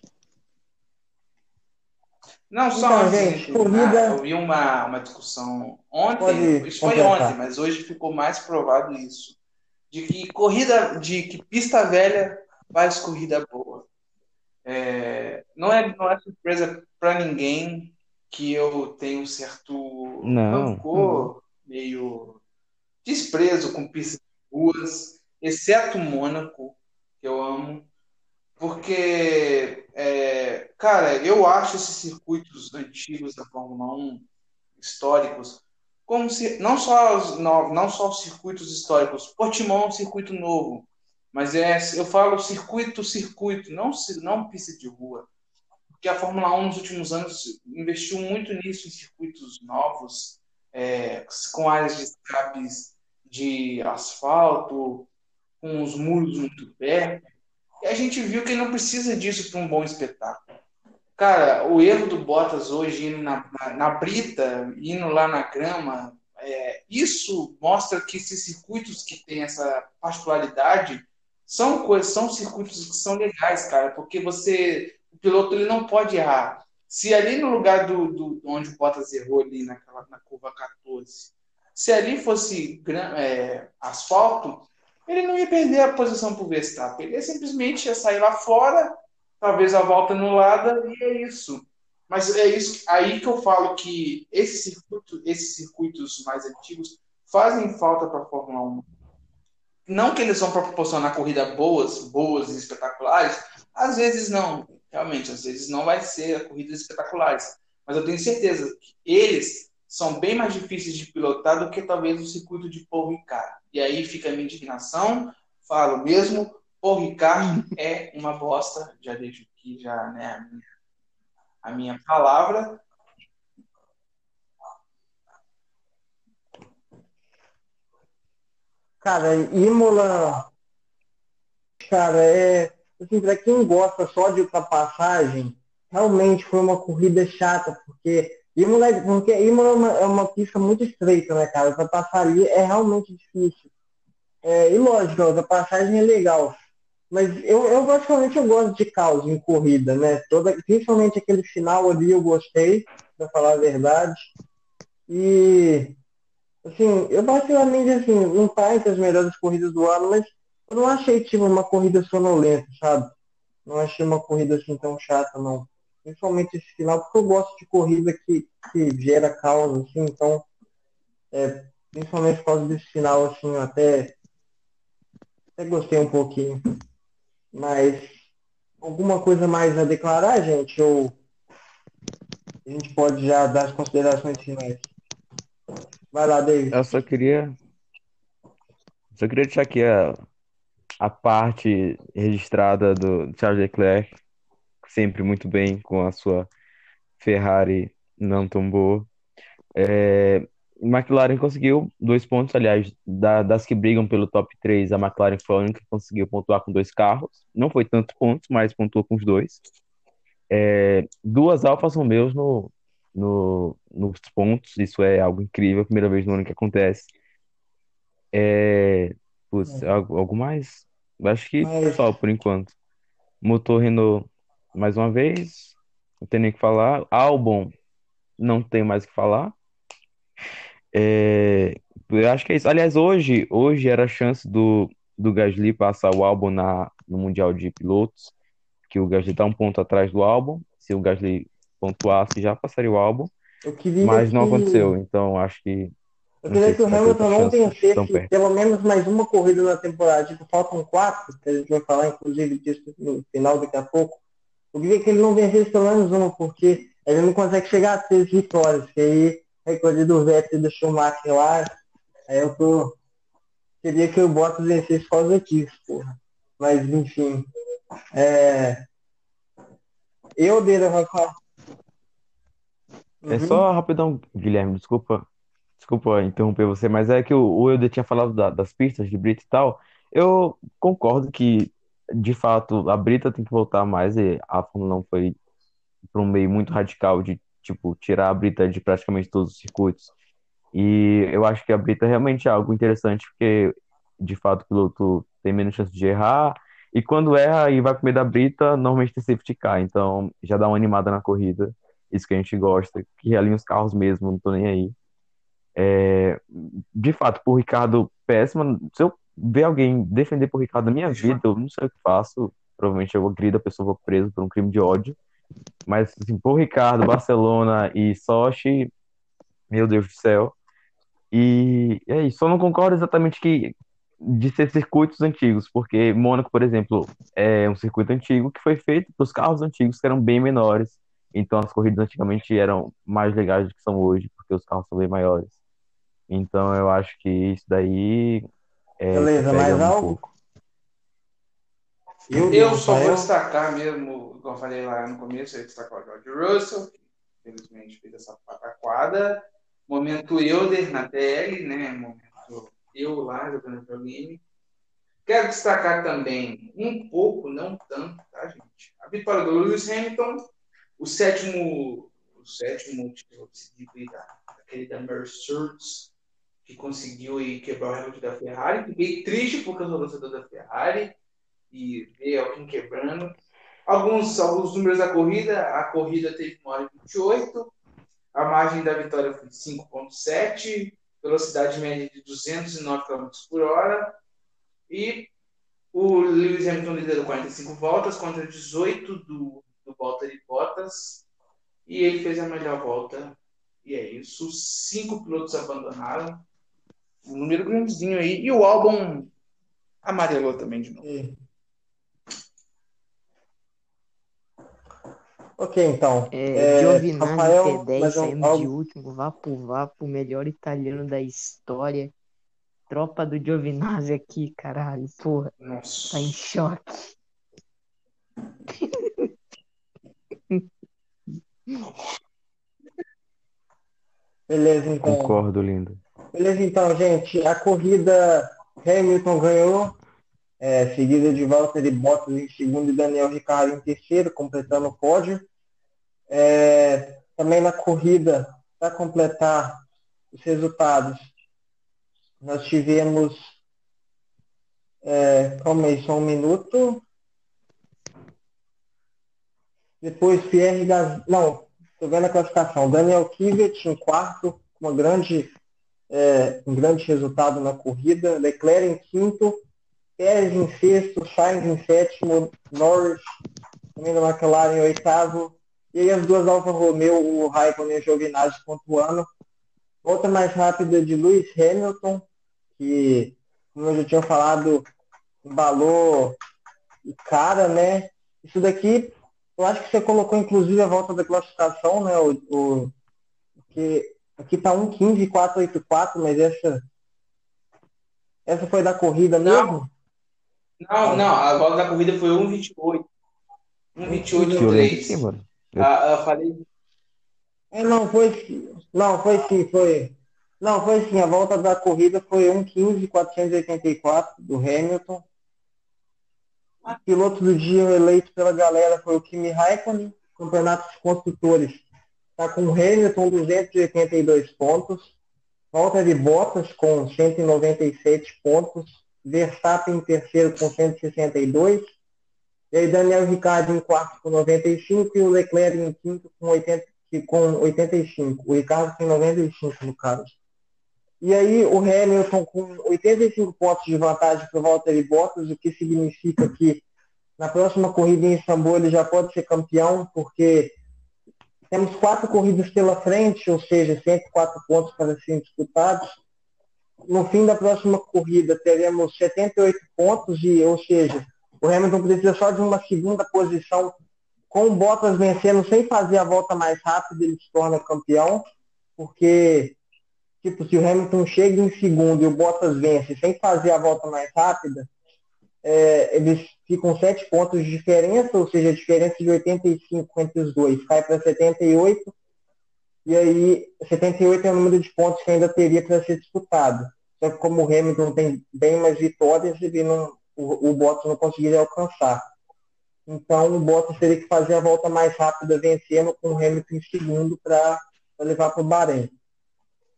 Não, só Então, antes gente, corrida- eu vi uma, uma discussão ontem, isso foi completar. ontem, mas hoje ficou mais provado isso, de que corrida, de que pista velha faz corrida boa. É, não é, não é surpresa para ninguém que eu tenho certo Não. rancor, meio desprezo com pistas de ruas, exceto Mônaco, que eu amo, porque, é, cara, eu acho esses circuitos antigos da Fórmula 1, históricos, como se não só os, no- não só os circuitos históricos, Portimão é um circuito novo, mas é, eu falo circuito, circuito, não, não pista de rua, porque a Fórmula 1 nos últimos anos investiu muito nisso, em circuitos novos, é, com áreas de escapes de asfalto, com os muros muito perto. A gente viu que não precisa disso para um bom espetáculo. Cara, o erro do Bottas hoje indo na, na, na brita, indo lá na grama, é, isso mostra que esses circuitos que têm essa particularidade são coisas, são circuitos que são legais, cara, porque você o piloto ele não pode errar. Se ali no lugar do, do onde o Bottas errou ali naquela, na curva 14, se ali fosse é, asfalto, ele não ia perder a posição para o Verstappen. Ele simplesmente ia sair lá fora, talvez a volta anulada, e é isso. Mas é isso aí que eu falo que esse circuito, esses circuitos mais antigos fazem falta para a Fórmula 1. Não que eles vão proporcionar corrida boas, boas e espetaculares, às vezes não, realmente, às vezes não vai ser corridas espetaculares. Mas eu tenho certeza que eles são bem mais difíceis de pilotar do que talvez o circuito de Paul Ricard. E aí fica a minha indignação, falo mesmo, Paul Ricard é uma bosta, já deixo aqui já, né, a minha, a minha palavra. Cara, Imola, cara, é assim, para quem gosta só de ultrapassagem, realmente foi uma corrida chata, porque Imola, porque Imola é uma, é uma pista muito estreita, né, cara? Ultrapassar ali é realmente difícil. É, e lógico, a ultrapassagem é legal. Mas eu, eu basicamente eu gosto de caos em corrida, né? Toda, principalmente aquele final ali eu gostei, para falar a verdade. E assim, eu basicamente assim, não tá entre as melhores corridas do ano, mas eu não achei tipo uma corrida sonolenta, sabe? Não achei uma corrida assim tão chata, não principalmente esse final, porque eu gosto de corrida que, que gera caos, assim, então, é, principalmente por causa desse final, assim, eu até, até gostei um pouquinho. Mas alguma coisa mais a declarar, gente? Ou a gente pode já dar as considerações finais? Vai lá, David. Eu só queria. Só queria deixar aqui a, a parte registrada do Charles Leclerc sempre muito bem com a sua Ferrari não tão boa. É, McLaren conseguiu dois pontos, aliás, da, das que brigam pelo top 3, a McLaren foi a única que conseguiu pontuar com dois carros. Não foi tantos pontos, mas pontuou com os dois. É, duas Alfa são meus no, no, nos pontos, isso é algo incrível, primeira vez no ano que acontece. É, putz, é. algo, algo mais? Acho que só por enquanto. Motor Renault mais uma vez, não tem nem o que falar. Álbum, não tenho mais o que falar. É, eu acho que é isso. Aliás, hoje, hoje era a chance do, do Gasly passar o álbum na, no Mundial de Pilotos, que o Gasly está um ponto atrás do álbum. Se o Gasly pontuasse, já passaria o álbum. Mas não que... aconteceu, então acho que. Eu queria que o Hamilton não vencesse pelo menos mais uma corrida na temporada. Tipo, faltam quatro, que a gente vai falar, inclusive, disso no final daqui a pouco. Eu queria que ele não vencesse pelo menos uma, porque ele não consegue chegar a três vitórias, que aí recorde do Vettel e do Schumacher lá, aí eu tô. Queria que o Bottas vencesse por causa disso, porra. Mas enfim. É... Eu dele Rafael. É só rapidão, Guilherme, desculpa, desculpa interromper você, mas é que o, o Euder tinha falado da, das pistas de Brito e tal. Eu concordo que de fato, a Brita tem que voltar mais e a Fórmula 1 foi para um meio muito radical de, tipo, tirar a Brita de praticamente todos os circuitos. E eu acho que a Brita realmente é algo interessante, porque, de fato, o piloto tem menos chance de errar, e quando erra e vai meio da Brita, normalmente tem safety car, então já dá uma animada na corrida, isso que a gente gosta, que realinha os carros mesmo, não tô nem aí. É, de fato, por Ricardo péssima, se eu ver alguém defender por Ricardo na minha vida, eu não sei o que faço. Provavelmente eu agrida a pessoa, vou preso por um crime de ódio. Mas, assim, por Ricardo, Barcelona e Sochi, meu Deus do céu. E é isso. Só não concordo exatamente que de ser circuitos antigos, porque Mônaco, por exemplo, é um circuito antigo que foi feito para os carros antigos que eram bem menores. Então as corridas antigamente eram mais legais do que são hoje, porque os carros são bem maiores. Então eu acho que isso daí é, Beleza, mais um algo? Pouco. Eu, eu só vou destacar mesmo, como eu falei lá no começo, eu destacar o George Russell, que infelizmente fez essa pataquada. Momento Euler na TL, né? Momento eu lá jogando videogame. Quero destacar também um pouco, não tanto, tá, gente? A vitória do Lewis Hamilton, o sétimo, o sétimo título tipo, da, daquele da Mercedes, que conseguiu aí quebrar o recorde da Ferrari. Fiquei triste porque eu sou torcedor da Ferrari e ver alguém quebrando. Alguns, alguns números da corrida, a corrida teve 1 hora e 28, a margem da vitória foi 5.7, velocidade média de 209 km por hora, e o Lewis Hamilton liderou 45 voltas contra 18 do, do Valtteri Bottas, e ele fez a melhor volta, e é isso. Cinco pilotos abandonaram, um número grandezinho aí, e o álbum amarelou também de novo. E- Ok, então. É, É, Giovinazzi Rafael, P10 mais um- saímos de último, vapo vapo, melhor italiano da história. Tropa do Giovinazzi aqui, caralho, porra, Nossa. tá em choque. Beleza, então. Concordo, lindo. Beleza, então, gente. A corrida Hamilton ganhou, é, seguida de Valtteri Bottas em segundo e Daniel Ricciardo em terceiro, completando o pódio. É, também na corrida, para completar os resultados, nós tivemos. É, calma aí, só um minuto. Depois Pierre Gasly. Não, estou vendo a classificação. Daniel Kvyat em quarto, uma grande é, um grande resultado na corrida. Leclerc em quinto, Pérez em sexto, Sainz em sétimo, Norris também da McLaren em oitavo. E aí as duas Alfa Romeo, o Raikkonen e o Giovinazzi pontuando. Volta mais rápida de Lewis Hamilton, que, como eu já tinha falado, embalou o cara, né? Isso daqui, eu acho que você colocou inclusive a volta da classificação, né? O, o, que Aqui tá 1,15 484, mas essa essa foi da corrida mesmo? Não, não, a volta da corrida foi 1,28. 1,28 Que no eu lembro 3. sim, mano. Ah, eu falei. É, não, foi não, foi sim, foi. Não, foi sim, a volta da corrida foi 1,15 484 do Hamilton. O piloto do dia eleito pela galera foi o Kimi Raikkonen, campeonato de construtores. Está com Hamilton 282 pontos, Valtteri Bottas com 197 pontos, Verstappen em terceiro com 162, e aí Daniel Ricciardo em quarto com 95 e o Leclerc em quinto com, 80, com 85. O Ricardo tem 95 no caso. E aí o Hamilton com 85 pontos de vantagem para o Valtteri Bottas, o que significa que na próxima corrida em Istambul ele já pode ser campeão, porque temos quatro corridas pela frente, ou seja, 104 pontos para serem disputados. No fim da próxima corrida teremos 78 pontos, e, ou seja, o Hamilton precisa só de uma segunda posição. Com o Bottas vencendo sem fazer a volta mais rápida, ele se torna campeão, porque tipo, se o Hamilton chega em segundo e o Bottas vence sem fazer a volta mais rápida, é, eles ficam sete pontos de diferença, ou seja, a diferença de 85 entre os dois cai para 78, e aí 78 é o número de pontos que ainda teria para ser disputado. Só que como o Hamilton tem bem mais vitórias, ele não, o, o Bottas não conseguiria alcançar. Então o Bottas teria que fazer a volta mais rápida vencendo com o Hamilton em segundo para levar para o Bahrein.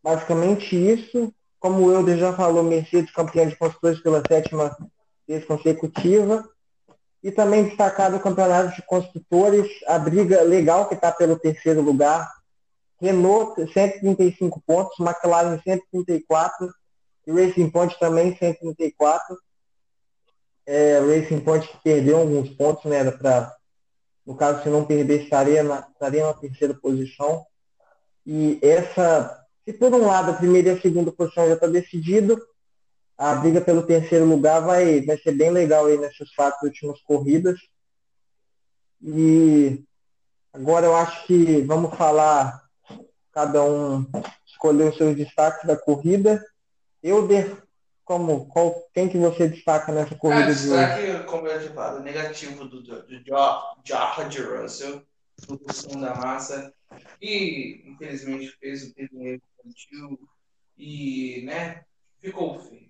Basicamente isso. Como o Euler já falou, Mercedes campeã de construtores pela sétima vez consecutiva. E também destacar o campeonato de construtores, a briga legal que está pelo terceiro lugar. Renault 135 pontos, McLaren 134 e Racing Point também 134. É, Racing Point que perdeu alguns pontos, né? Pra, no caso, se não perder, estaria na, estaria na terceira posição. E essa, se por um lado a primeira e a segunda posição já está decidido, a briga pelo terceiro lugar vai, vai ser bem legal aí nessas quatro últimas corridas. E agora eu acho que vamos falar, cada um escolher os seus destaques da corrida. Euder, como, qual, quem que você destaca nessa corrida Cara, de hoje? destaque, como eu tinha falado, negativo do, do, do George Russell, do som da massa, e infelizmente fez o erro infantil e, né, ficou feio.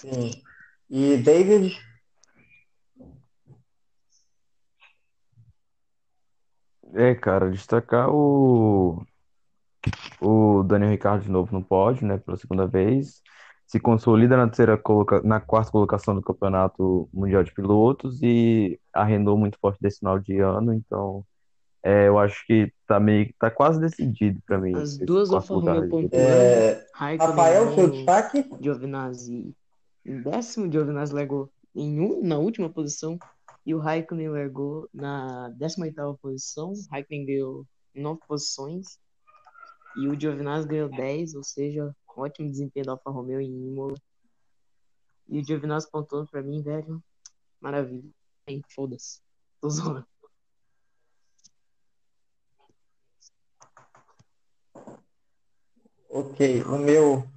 Sim. E David, É, cara, destacar o, o Daniel Ricciardo de novo no pódio, né, pela segunda vez. se consolida na terceira coloca... na quarta colocação do Campeonato Mundial de Pilotos e a Renault muito forte desse final de ano, então é, eu acho que tá meio tá quase decidido para mim. As duas Romeo aí. pontuando, É, Raikkonen Rafael, seu destaque? Giovinazzi em décimo, Giovinazzi largou em um, na última posição e o Raikkonen largou na 18ª posição. Raikkonen ganhou nove posições e o Giovinazzi ganhou 10, ou seja, ótimo desempenho da Alfa Romeo em Imola. E o Giovinazzi pontuando pra mim, velho, maravilha. Hein, foda-se. Tô zoando. Ok, o meu,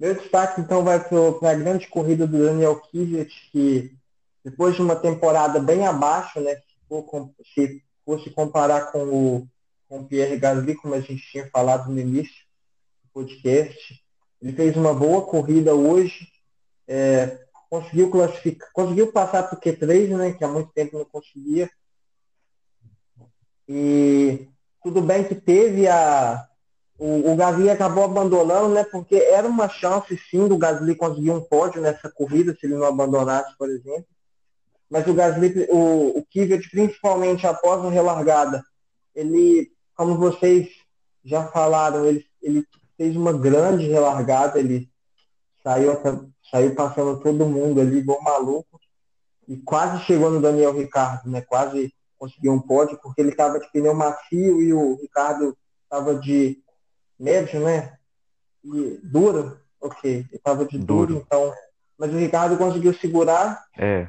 meu destaque então vai para a grande corrida do Daniel Kvyat, que depois de uma temporada bem abaixo, né, se, for se fosse comparar com o, com o Pierre Gasly, como a gente tinha falado no início do podcast, ele fez uma boa corrida hoje, é, conseguiu classificar, conseguiu passar para o Q3, né, que há muito tempo não conseguia, e tudo bem que teve a, o, o Gasly acabou abandonando, né? Porque era uma chance sim do Gasly conseguir um pódio nessa corrida, se ele não abandonasse, por exemplo. Mas o Gasly, o, o Kvyat, principalmente após a relargada, ele, como vocês já falaram, ele, ele fez uma grande relargada, ele saiu, saiu passando todo mundo ali, igual maluco, e quase chegou no Daniel Ricardo, né? Quase conseguiu um pódio, porque ele estava de pneu macio e o Ricardo estava de médio, né? E duro, ok. Ele estava de duro, Duro. então. Mas o Ricardo conseguiu segurar, É,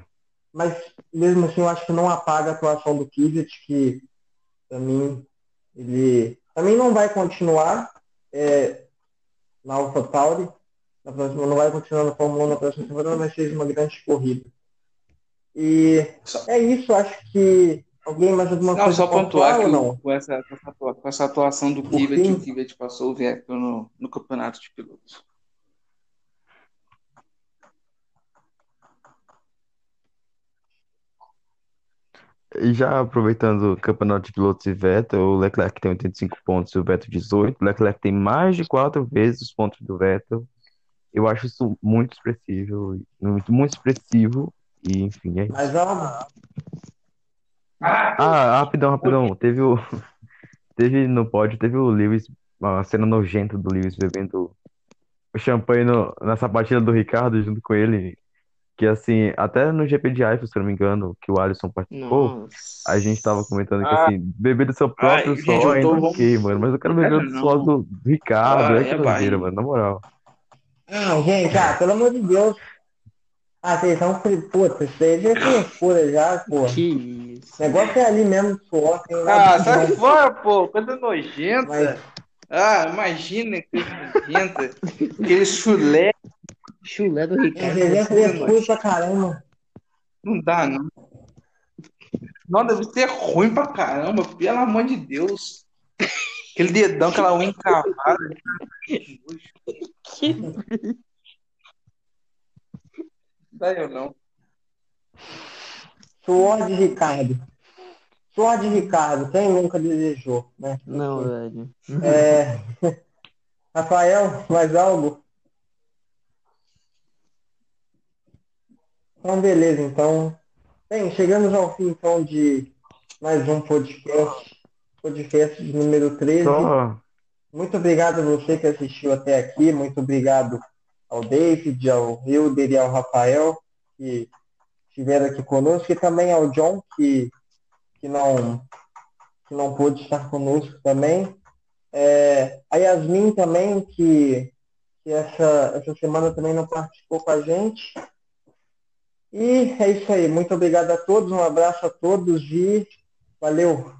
mas mesmo assim eu acho que não apaga a atuação do Kvyat, que para mim ele também não vai continuar é, na AlphaTauri. Na próxima, não vai continuar na Fórmula 1 na próxima temporada, mas fez uma grande corrida. E é isso, acho que alguém mais alguma Não, coisa só pontuar que o- com, essa, com, essa, atua- com essa atuação do fim. o Kvyat passou o Vettel no, no campeonato de pilotos. E já aproveitando o campeonato de pilotos e Vettel, o Leclerc tem 85 pontos e o Vettel 18. O Leclerc tem mais de quatro vezes os pontos do Vettel. Eu acho isso muito expressivo, muito, muito expressivo. E enfim, é isso. Mas algo? Ah, rapidão, rapidão. Teve o. Teve no pódio, teve o Lewis, uma cena nojenta do Lewis bebendo o champanhe no, na sapatilha do Ricardo junto com ele. Que assim, até no GP de Eiffel, se eu não me engano, que o Alisson participou. Nossa. A gente tava comentando que Ah. assim, beber do seu próprio Ai, gente, suor eu tô- ainda ok, mano. Mas eu quero beber É, do não. suor do Ricardo, Ah, é é que doideira, barriga. mano, na moral. Não, gente, ah, pelo amor de Deus. Ah, vocês são puta, isso aí já é frescura já, pô. Que O isso. negócio é ali mesmo, suor, Ah, sai bom. fora, pô, coisa nojenta. Mas, Ah, imagina que coisa nojenta. Aquele chulé, Chulé do Ricardo. ele é frescura pra caramba. não dá, não. Não, deve ser ruim pra caramba, pelo amor de Deus. Aquele dedão, aquela unha encravada. Que... Dá eu não. Suor de Ricardo. Suor de Ricardo, quem nunca desejou, né? Não, velho. É... Rafael, mais algo? Então, beleza, então. Bem, chegamos ao fim, então, de mais um podcast. Podcast número 13. Só, Muito obrigado a você que assistiu até aqui. Muito obrigado ao David, ao Hilder e ao Rafael que estiveram aqui conosco e também ao John que, que, não, que não pôde estar conosco também. É, a Yasmin também, que, que essa, essa semana também não participou com a gente. E é isso aí. Muito obrigado a todos, um abraço a todos e valeu!